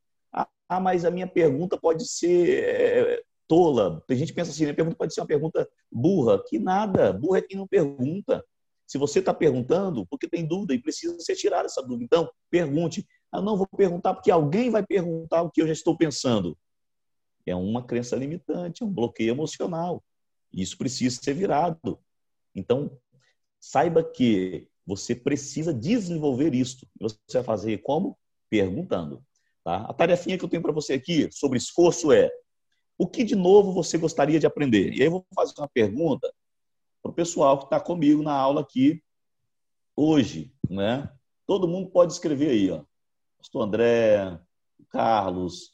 Ah, mas a minha pergunta pode ser eh, tola. Tem gente pensa assim, minha pergunta pode ser uma pergunta burra. Que nada, burra é quem não pergunta. Se você está perguntando, porque tem dúvida e precisa ser tirada essa dúvida. Então, pergunte. Eu não vou perguntar porque alguém vai perguntar o que eu já estou pensando. É uma crença limitante, é um bloqueio emocional. Isso precisa ser virado. Então, saiba que você precisa desenvolver isso. Você vai fazer como? Perguntando. Tá? A tarefinha que eu tenho para você aqui sobre esforço é o que de novo você gostaria de aprender? E aí eu vou fazer uma pergunta para o pessoal que está comigo na aula aqui hoje. Né? Todo mundo pode escrever aí. Ó. Pastor André, Carlos,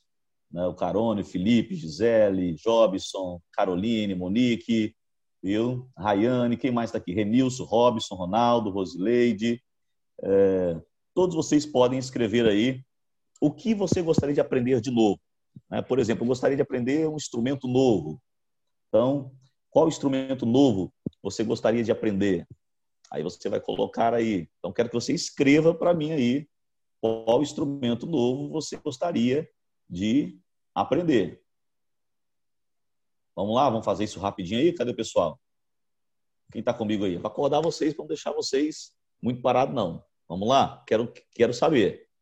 né, o Carone, Felipe, Gisele, Jobson, Caroline, Monique, viu? Rayane, quem mais está aqui? Renilson, Robson, Ronaldo, Rosileide. É, todos vocês podem escrever aí o que você gostaria de aprender de novo. Né? Por exemplo, eu gostaria de aprender um instrumento novo. Então, qual instrumento novo você gostaria de aprender? Aí você vai colocar aí. Então, quero que você escreva para mim aí qual instrumento novo você gostaria de aprender. Vamos lá, vamos fazer isso rapidinho aí. Cadê o pessoal? Quem está comigo aí? Vou acordar vocês não deixar vocês muito parados, não. Vamos lá? Quero, quero saber.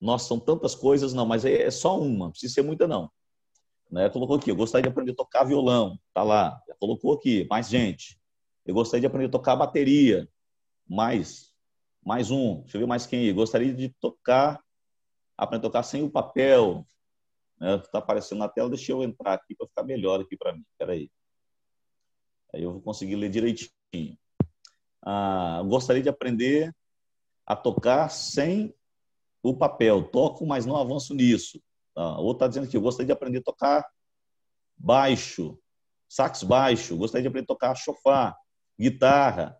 Nossa, são tantas coisas, não, mas é, só uma, não precisa ser muita, não. Né? Colocou aqui, eu gostaria de aprender a tocar violão, tá lá. Já colocou aqui, mais gente. Eu gostaria de aprender a tocar bateria, mais, mais um. Deixa eu ver mais quem aí. Gostaria de tocar, aprender a tocar sem o papel. Né? Tá aparecendo na tela, deixa eu entrar aqui para ficar melhor aqui para mim. Espera aí. Aí eu vou conseguir ler direitinho. Ah, gostaria de aprender a tocar sem o papel. Toco, mas não avanço nisso. Ah, outro está dizendo que gostaria de aprender a tocar baixo, sax baixo, gostaria de aprender a tocar chofar, guitarra,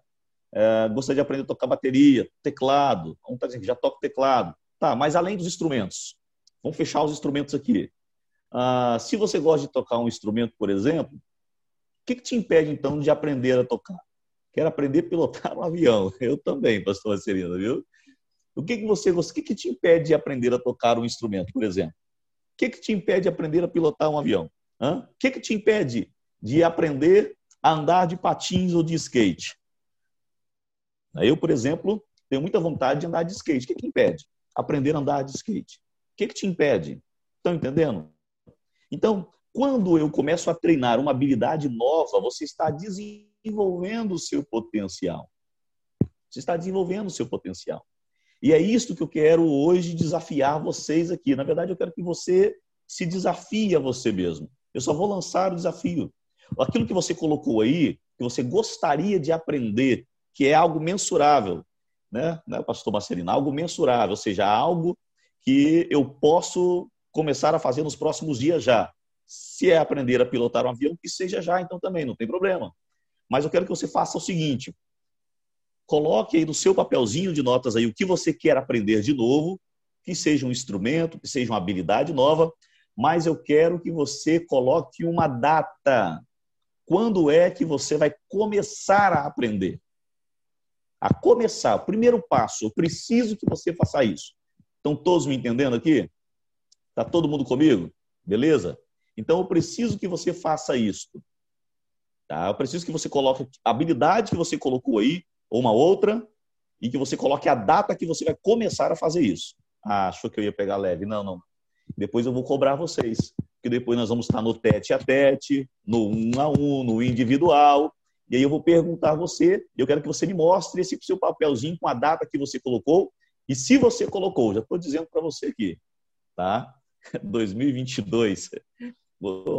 é, gostaria de aprender a tocar bateria, teclado. Um está dizendo que já toca teclado. Tá, mas além dos instrumentos, vamos fechar os instrumentos aqui. Ah, se você gosta de tocar um instrumento, por exemplo, o que, que te impede então de aprender a tocar? Quero aprender a pilotar um *laughs* avião. Eu também, pastor Serena, viu? O que, que você o que, que te impede de aprender a tocar um instrumento, por exemplo? O que, que te impede de aprender a pilotar um avião? Hã? O que, que te impede de aprender a andar de patins ou de skate? Eu, por exemplo, tenho muita vontade de andar de skate. O que, que impede? Aprender a andar de skate. O que, que te impede? Estão entendendo? Então, quando eu começo a treinar uma habilidade nova, você está desenvolvendo o seu potencial. Você está desenvolvendo o seu potencial. E é isso que eu quero hoje desafiar vocês aqui. Na verdade, eu quero que você se desafie a você mesmo. Eu só vou lançar o desafio. Aquilo que você colocou aí, que você gostaria de aprender, que é algo mensurável, né, né pastor Marcelino? Algo mensurável, ou seja, algo que eu posso começar a fazer nos próximos dias já. Se é aprender a pilotar um avião, que seja já, então também, não tem problema. Mas eu quero que você faça o seguinte: coloque aí no seu papelzinho de notas aí o que você quer aprender de novo, que seja um instrumento, que seja uma habilidade nova, mas eu quero que você coloque uma data. Quando é que você vai começar a aprender? A começar, o primeiro passo, eu preciso que você faça isso. Estão todos me entendendo aqui? Está todo mundo comigo? Beleza? Então eu preciso que você faça isso. Tá? Eu preciso que você coloque a habilidade que você colocou aí, ou uma outra, e que você coloque a data que você vai começar a fazer isso. Ah, achou que eu ia pegar leve? Não, não. Depois eu vou cobrar vocês. Porque depois nós vamos estar no tete a tete, no um a um, no individual. E aí eu vou perguntar a você, eu quero que você me mostre esse seu papelzinho com a data que você colocou. E se você colocou, já estou dizendo para você aqui, tá? *laughs* 2022.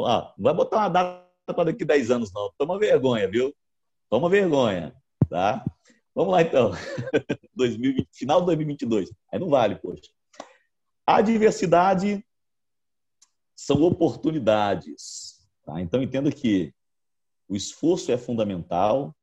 Ah, não vai botar uma data para daqui 10 anos, não. Toma vergonha, viu? Toma vergonha, tá? Vamos lá, então. *laughs* 2020, final de 2022. Aí não vale, poxa. A diversidade são oportunidades. Tá? Então, entenda que o esforço é fundamental.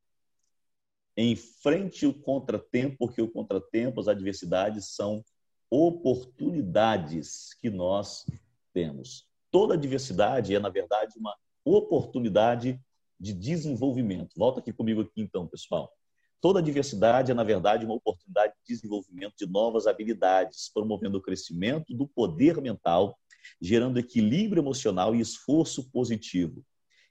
Enfrente o contratempo, porque o contratempo, as adversidades são oportunidades que nós temos. Toda adversidade é, na verdade, uma oportunidade de desenvolvimento. Volta aqui comigo aqui então, pessoal. Toda diversidade é, na verdade, uma oportunidade de desenvolvimento de novas habilidades, promovendo o crescimento do poder mental, gerando equilíbrio emocional e esforço positivo.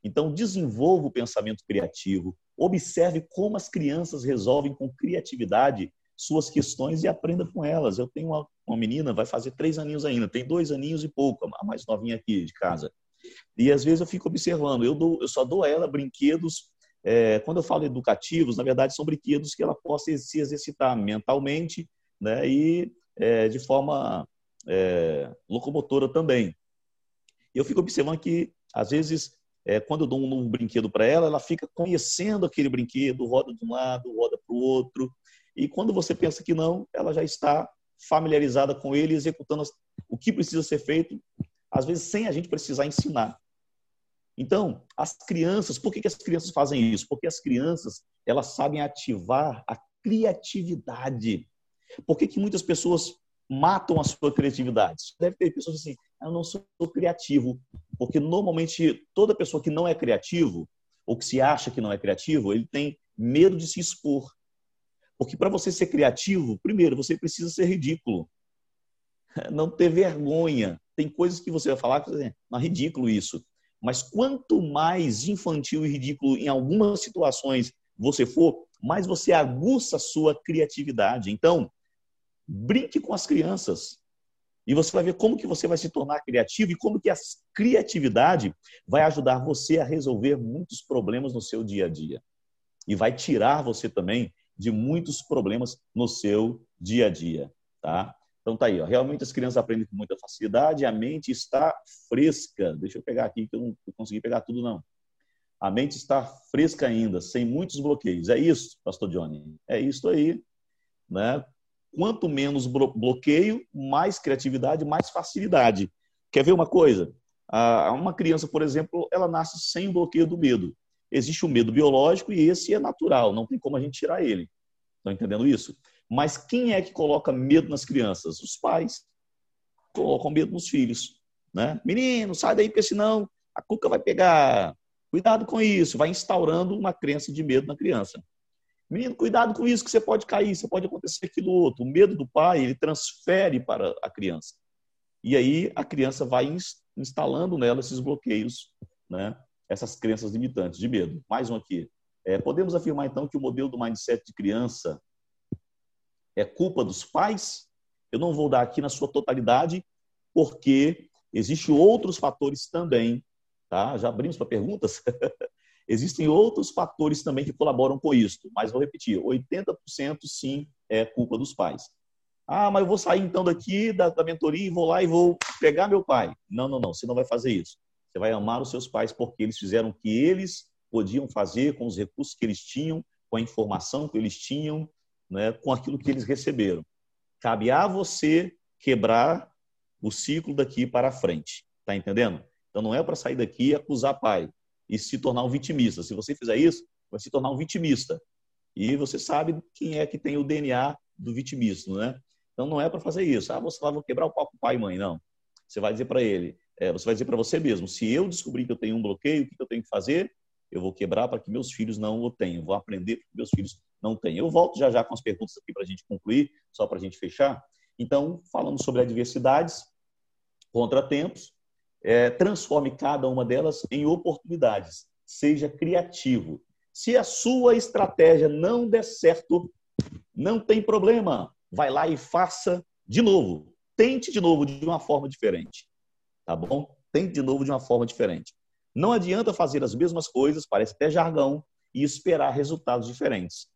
Então, desenvolva o pensamento criativo, observe como as crianças resolvem com criatividade suas questões e aprenda com elas. Eu tenho uma, uma menina, vai fazer três aninhos ainda, tem dois aninhos e pouco, a mais novinha aqui de casa. E às vezes eu fico observando, eu, dou, eu só dou a ela brinquedos. É, quando eu falo educativos, na verdade são brinquedos que ela possa se exercitar mentalmente né, e é, de forma é, locomotora também. Eu fico observando que, às vezes, é, quando eu dou um novo brinquedo para ela, ela fica conhecendo aquele brinquedo, roda de um lado, roda para o outro, e quando você pensa que não, ela já está familiarizada com ele, executando o que precisa ser feito, às vezes sem a gente precisar ensinar. Então, as crianças, por que, que as crianças fazem isso? Porque as crianças, elas sabem ativar a criatividade. Por que, que muitas pessoas matam a sua criatividade? Deve ter pessoas assim, eu não sou criativo. Porque normalmente toda pessoa que não é criativo, ou que se acha que não é criativo, ele tem medo de se expor. Porque para você ser criativo, primeiro, você precisa ser ridículo. *laughs* Não ter vergonha. Tem coisas que você vai falar que é ridículo isso. Mas quanto mais infantil e ridículo em algumas situações você for, mais você aguça a sua criatividade. Então, brinque com as crianças. E você vai ver como que você vai se tornar criativo e como que a criatividade vai ajudar você a resolver muitos problemas no seu dia a dia. E vai tirar você também de muitos problemas no seu dia a dia, tá? Então tá aí, ó. realmente as crianças aprendem com muita facilidade, a mente está fresca. Deixa eu pegar aqui que eu não consegui pegar tudo não. A mente está fresca ainda, sem muitos bloqueios. É isso, pastor Johnny. É isso aí, né? Quanto menos bloqueio, mais criatividade, mais facilidade. Quer ver uma coisa? Uma criança, por exemplo, ela nasce sem bloqueio do medo. Existe o medo biológico e esse é natural, não tem como a gente tirar ele. Estão entendendo isso? Mas quem é que coloca medo nas crianças? Os pais colocam medo nos filhos. Né? Menino, sai daí, porque senão a cuca vai pegar. Cuidado com isso. Vai instaurando uma crença de medo na criança. Menino, cuidado com isso, que você pode cair, você pode acontecer aquilo outro. O medo do pai, ele transfere para a criança. E aí a criança vai instalando nela esses bloqueios, né? essas crenças limitantes de medo. Mais um aqui. É, podemos afirmar, então, que o modelo do mindset de criança é culpa dos pais? Eu não vou dar aqui na sua totalidade, porque existem outros fatores também. Tá? Já abrimos para perguntas? *laughs* Existem outros fatores também que colaboram com isso, mas vou repetir: 80% sim é culpa dos pais. Ah, mas eu vou sair então daqui da, da mentoria e vou lá e vou pegar meu pai. Não, não, não. Você não vai fazer isso. Você vai amar os seus pais porque eles fizeram o que eles podiam fazer com os recursos que eles tinham, com a informação que eles tinham, né, com aquilo que eles receberam. Cabe a você quebrar o ciclo daqui para frente. Tá entendendo? Então não é para sair daqui e acusar pai e se tornar um vitimista. Se você fizer isso, vai se tornar um vitimista. E você sabe quem é que tem o DNA do vitimismo, né? Então não é para fazer isso. Ah, você vou quebrar o pau com pai e mãe, não. Você vai dizer para ele, é, você vai dizer para você mesmo, se eu descobrir que eu tenho um bloqueio, o que eu tenho que fazer? Eu vou quebrar para que meus filhos não o tenham. Vou aprender para que meus filhos não tenham. Eu volto já já com as perguntas aqui para a gente concluir, só para a gente fechar. Então, falando sobre adversidades, contratempos, é, transforme cada uma delas em oportunidades. Seja criativo. Se a sua estratégia não der certo, não tem problema. Vai lá e faça de novo. Tente de novo de uma forma diferente. Tá bom? Tente de novo de uma forma diferente. Não adianta fazer as mesmas coisas, parece até jargão, e esperar resultados diferentes.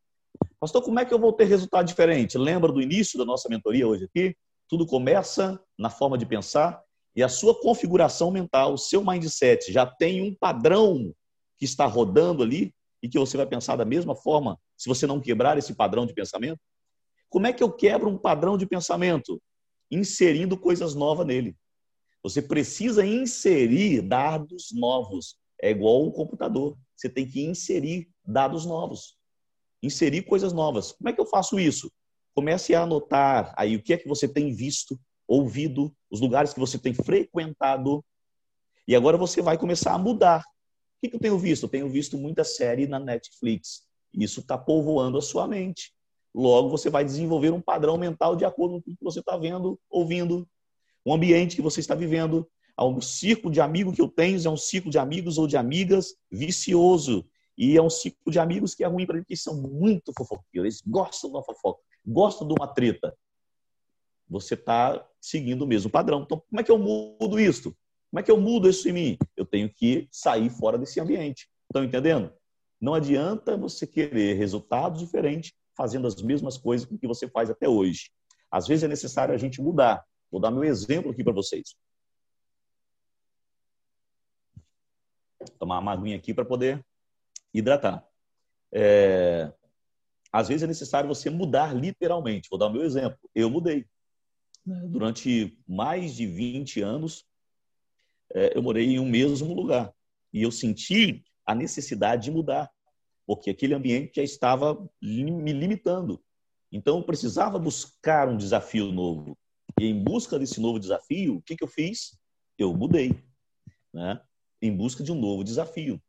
Pastor, como é que eu vou ter resultado diferente? Lembra do início da nossa mentoria hoje aqui? Tudo começa na forma de pensar e a sua configuração mental, o seu mindset já tem um padrão que está rodando ali e que você vai pensar da mesma forma se você não quebrar esse padrão de pensamento? Como é que eu quebro um padrão de pensamento? Inserindo coisas novas nele. Você precisa inserir dados novos. É igual um computador. Você tem que inserir dados novos. Inserir coisas novas. Como é que eu faço isso? Comece a anotar aí o que é que você tem visto, ouvido, os lugares que você tem frequentado. E agora você vai começar a mudar. O que eu tenho visto? Eu tenho visto muita série na Netflix. Isso está povoando a sua mente. Logo, você vai desenvolver um padrão mental de acordo com o que você está vendo, ouvindo, o ambiente que você está vivendo. O círculo de amigos que eu tenho é um círculo de amigos ou de amigas vicioso. E é um ciclo de amigos que é ruim para eles, porque são muito fofoqueiros. Eles gostam de uma fofoca, gostam de uma treta você está seguindo o mesmo padrão. Então, como é que eu mudo isso? Como é que eu mudo isso em mim? Eu tenho que sair fora desse ambiente. Estão entendendo? Não adianta você querer resultados diferentes fazendo as mesmas coisas que você faz até hoje. Às vezes é necessário a gente mudar. Vou dar meu exemplo aqui para vocês. Tomar uma aguinha aqui para poder hidratar. É... Às vezes é necessário você mudar literalmente. Vou dar meu exemplo. Eu mudei. Durante mais de 20 anos, é, eu morei em um mesmo lugar. E eu senti a necessidade de mudar, porque aquele ambiente já estava me limitando. Então, eu precisava buscar um desafio novo. E em busca desse novo desafio, o que, que eu fiz? Eu mudei, né? em busca de um novo desafio.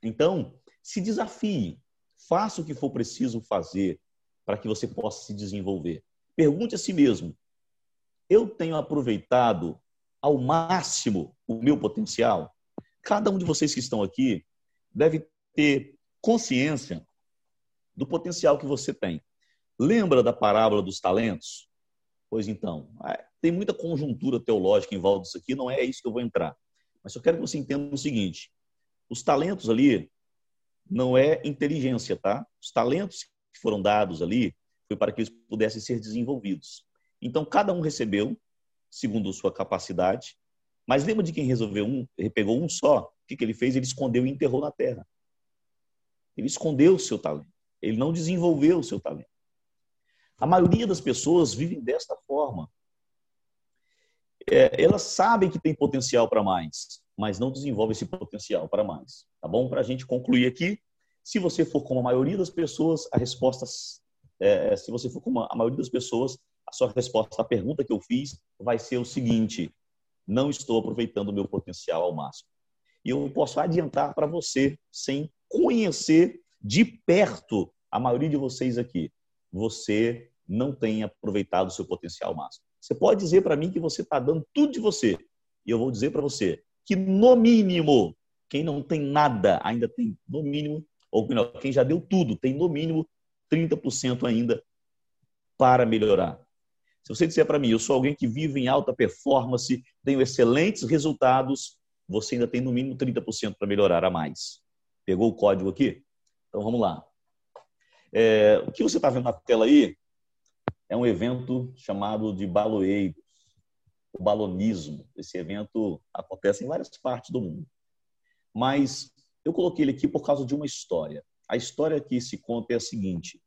Então, se desafie, faça o que for preciso fazer para que você possa se desenvolver. Pergunte a si mesmo: eu tenho aproveitado ao máximo o meu potencial? Cada um de vocês que estão aqui deve ter consciência do potencial que você tem. Lembra da parábola dos talentos? Pois então, é, tem muita conjuntura teológica em volta disso aqui, não é isso que eu vou entrar. Mas eu quero que você entenda o seguinte: os talentos ali não é inteligência, tá? Os talentos que foram dados ali foi para que eles pudessem ser desenvolvidos. Então, cada um recebeu, segundo sua capacidade. Mas lembra de quem resolveu um, pegou um só? O que, que ele fez? Ele escondeu e enterrou na terra. Ele escondeu o seu talento. Ele não desenvolveu o seu talento. A maioria das pessoas vivem desta forma. É, elas sabem que tem potencial para mais, mas não desenvolvem esse potencial para mais. Tá bom? Para a gente concluir aqui, se você for como a maioria das pessoas, a resposta, é, se você for como a maioria das pessoas, a sua resposta à pergunta que eu fiz vai ser o seguinte: não estou aproveitando o meu potencial ao máximo. E eu posso adiantar para você, sem conhecer de perto a maioria de vocês aqui, você não tem aproveitado o seu potencial máximo. Você pode dizer para mim que você está dando tudo de você, e eu vou dizer para você que, no mínimo, quem não tem nada ainda tem, no mínimo, ou quem já deu tudo, tem no mínimo 30% ainda para melhorar. Se você disser para mim, eu sou alguém que vive em alta performance, tenho excelentes resultados, você ainda tem no mínimo 30% para melhorar a mais. Pegou o código aqui? Então vamos lá. É, o que você está vendo na tela aí é um evento chamado de baloeiros, o balonismo. Esse evento acontece em várias partes do mundo. Mas eu coloquei ele aqui por causa de uma história. A história que se conta é a seguinte: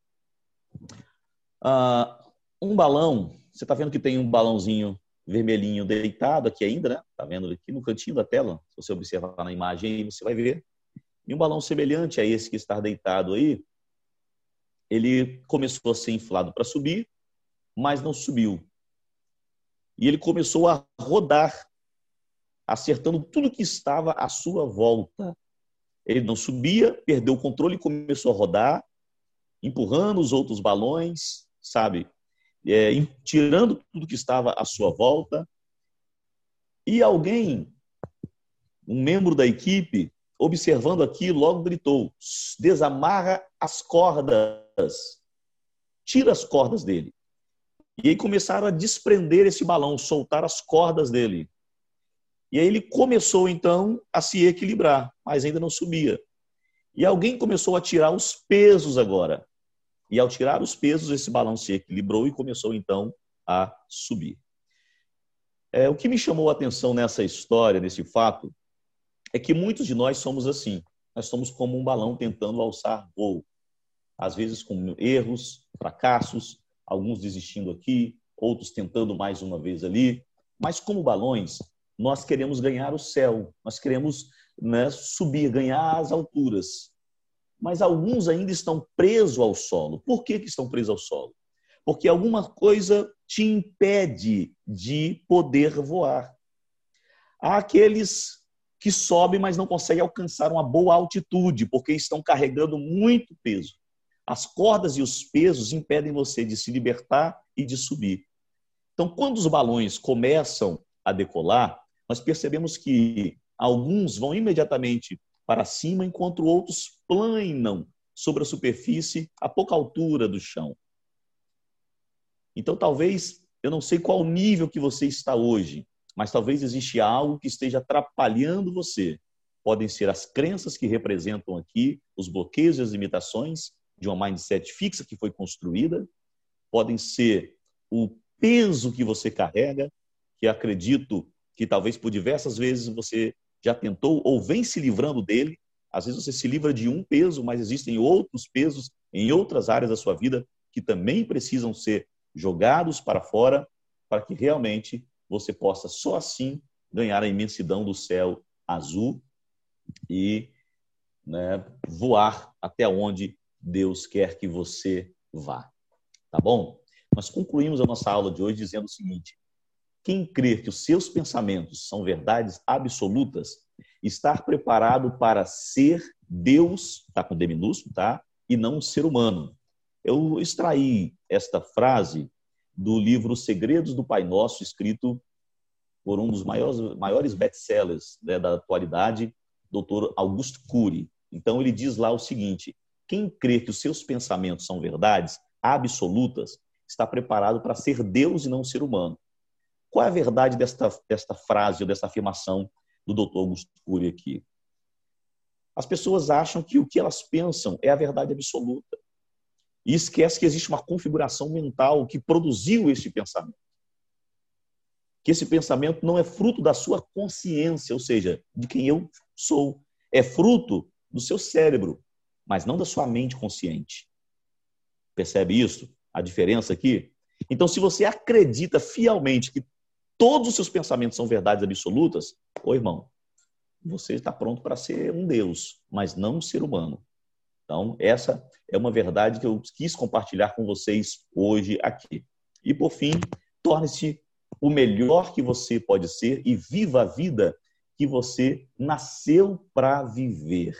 uh, um balão, você está vendo que tem um balãozinho vermelhinho deitado aqui ainda, né? Está vendo aqui no cantinho da tela? Se você observar na imagem você vai ver. E um balão semelhante a esse que está deitado aí, ele começou a ser inflado para subir, mas não subiu. E ele começou a rodar, acertando tudo que estava à sua volta. Ele não subia, perdeu o controle e começou a rodar, empurrando os outros balões, sabe? É, tirando tudo que estava à sua volta. E alguém, um membro da equipe, observando aquilo, logo gritou: desamarra as cordas, tira as cordas dele. E aí começaram a desprender esse balão, soltar as cordas dele. E aí ele começou então a se equilibrar, mas ainda não subia. E alguém começou a tirar os pesos agora. E ao tirar os pesos, esse balão se equilibrou e começou então a subir. É, o que me chamou a atenção nessa história, nesse fato, é que muitos de nós somos assim. Nós somos como um balão tentando alçar voo. Às vezes com erros, fracassos, alguns desistindo aqui, outros tentando mais uma vez ali. Mas como balões, nós queremos ganhar o céu, nós queremos né, subir, ganhar as alturas. Mas alguns ainda estão presos ao solo. Por que, que estão presos ao solo? Porque alguma coisa te impede de poder voar. Há aqueles que sobem, mas não conseguem alcançar uma boa altitude, porque estão carregando muito peso. As cordas e os pesos impedem você de se libertar e de subir. Então, quando os balões começam a decolar, nós percebemos que alguns vão imediatamente para cima, enquanto outros planam sobre a superfície a pouca altura do chão. Então, talvez, eu não sei qual nível que você está hoje, mas talvez existe algo que esteja atrapalhando você. Podem ser as crenças que representam aqui, os bloqueios e as limitações, de uma mindset fixa que foi construída, podem ser o peso que você carrega, que acredito que talvez por diversas vezes você já tentou ou vem se livrando dele. Às vezes você se livra de um peso, mas existem outros pesos em outras áreas da sua vida que também precisam ser jogados para fora para que realmente você possa só assim ganhar a imensidão do céu azul e né, voar até onde Deus quer que você vá. Tá bom? Nós concluímos a nossa aula de hoje dizendo o seguinte: quem crer que os seus pensamentos são verdades absolutas, estar preparado para ser Deus, tá com D minúsculo, tá? E não um ser humano. Eu extraí esta frase do livro Segredos do Pai Nosso, escrito por um dos maiores, maiores best-sellers né, da atualidade, Dr. Augusto Cury. Então, ele diz lá o seguinte: quem crê que os seus pensamentos são verdades absolutas está preparado para ser Deus e não ser humano. Qual é a verdade desta, desta frase ou desta afirmação do Dr. Augusto Cury aqui? As pessoas acham que o que elas pensam é a verdade absoluta. E esquece que existe uma configuração mental que produziu esse pensamento. Que esse pensamento não é fruto da sua consciência, ou seja, de quem eu sou. É fruto do seu cérebro, mas não da sua mente consciente. Percebe isso? A diferença aqui? Então, se você acredita fielmente que todos os seus pensamentos são verdades absolutas, ô irmão, você está pronto para ser um Deus, mas não um ser humano. Então, essa é uma verdade que eu quis compartilhar com vocês hoje aqui. E, por fim, torne-se o melhor que você pode ser e viva a vida que você nasceu para viver,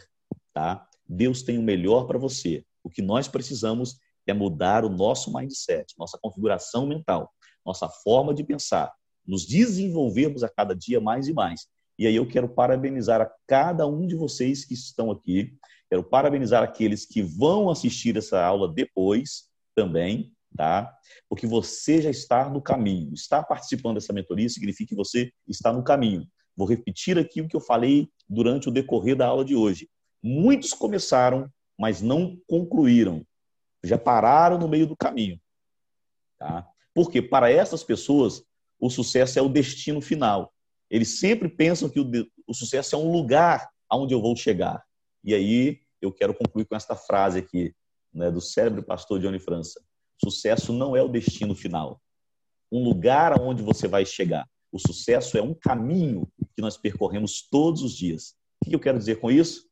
tá? Deus tem o melhor para você. O que nós precisamos é mudar o nosso mindset, nossa configuração mental, nossa forma de pensar, nos desenvolvermos a cada dia mais e mais. E aí eu quero parabenizar a cada um de vocês que estão aqui, quero parabenizar aqueles que vão assistir essa aula depois também, tá? Porque você já está no caminho. Estar participando dessa mentoria significa que você está no caminho. Vou repetir aqui o que eu falei durante o decorrer da aula de hoje. Muitos começaram, mas não concluíram. Já pararam no meio do caminho. Tá? Porque para essas pessoas, o sucesso é o destino final. Eles sempre pensam que o, o sucesso é um lugar aonde eu vou chegar. E aí eu quero concluir com esta frase aqui, né, do cérebro pastor Johnny França. Sucesso não é o destino final. Um lugar aonde você vai chegar. O sucesso é um caminho que nós percorremos todos os dias. O que eu quero dizer com isso?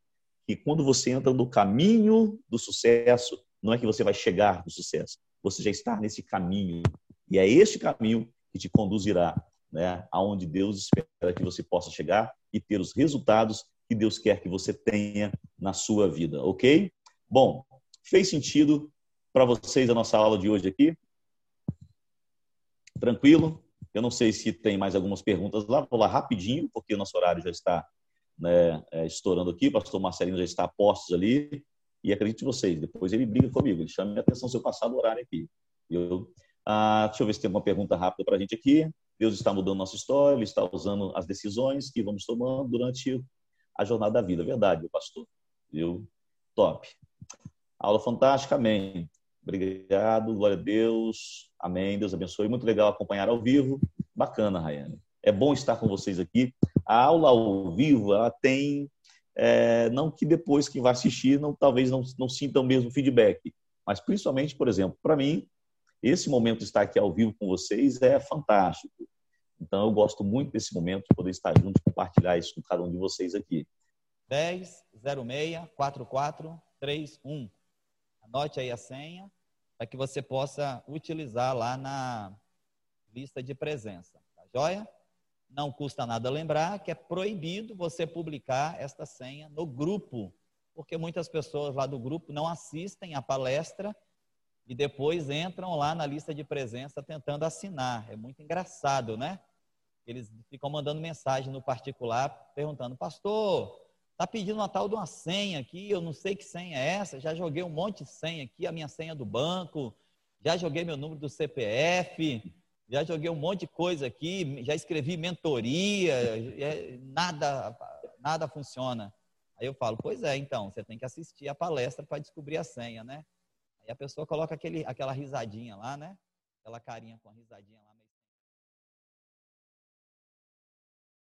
Que quando você entra no caminho do sucesso, não é que você vai chegar no sucesso. Você já está nesse caminho. E é este caminho que te conduzirá né, aonde Deus espera que você possa chegar e ter os resultados que Deus quer que você tenha na sua vida, ok? Bom, fez sentido para vocês a nossa aula de hoje aqui? Tranquilo? Eu não sei se tem mais algumas perguntas lá, vou lá rapidinho, porque o nosso horário já está né, é, estourando aqui, o pastor Marcelino já está a postos ali, e acredite vocês, depois ele briga comigo, ele chama minha atenção se eu passar do horário aqui. Eu, ah, deixa eu ver se tem uma pergunta rápida para a gente aqui. Deus está mudando nossa história, Ele está usando as decisões que vamos tomando durante a jornada da vida. Verdade, pastor. Viu? Top. Aula fantástica, amém. Obrigado, glória a Deus. Amém. Deus abençoe. Muito legal acompanhar ao vivo. Bacana, Rayane. É bom estar com vocês aqui. A aula ao vivo, ela tem. É, não que depois quem vai assistir não, talvez não, não sinta o mesmo feedback, mas principalmente, por exemplo, para mim, esse momento de estar aqui ao vivo com vocês é fantástico. Então, eu gosto muito desse momento de poder estar junto e compartilhar isso com cada um de vocês aqui. 10 06 4431. Anote aí a senha para que você possa utilizar lá na lista de presença. Tá joia? Não custa nada lembrar que é proibido você publicar esta senha no grupo, porque muitas pessoas lá do grupo não assistem a palestra e depois entram lá na lista de presença tentando assinar. É muito engraçado, né? Eles ficam mandando mensagem no particular perguntando: Pastor, tá pedindo uma tal de uma senha aqui, eu não sei que senha é essa, já joguei um monte de senha aqui, a minha senha do banco, já joguei meu número do CPF, já joguei um monte de coisa aqui, já escrevi mentoria, é, nada, nada funciona. Aí eu falo, pois é, então, você tem que assistir a palestra para descobrir a senha, né? Aí a pessoa coloca aquele, aquela risadinha lá, né? Aquela carinha com a risadinha lá.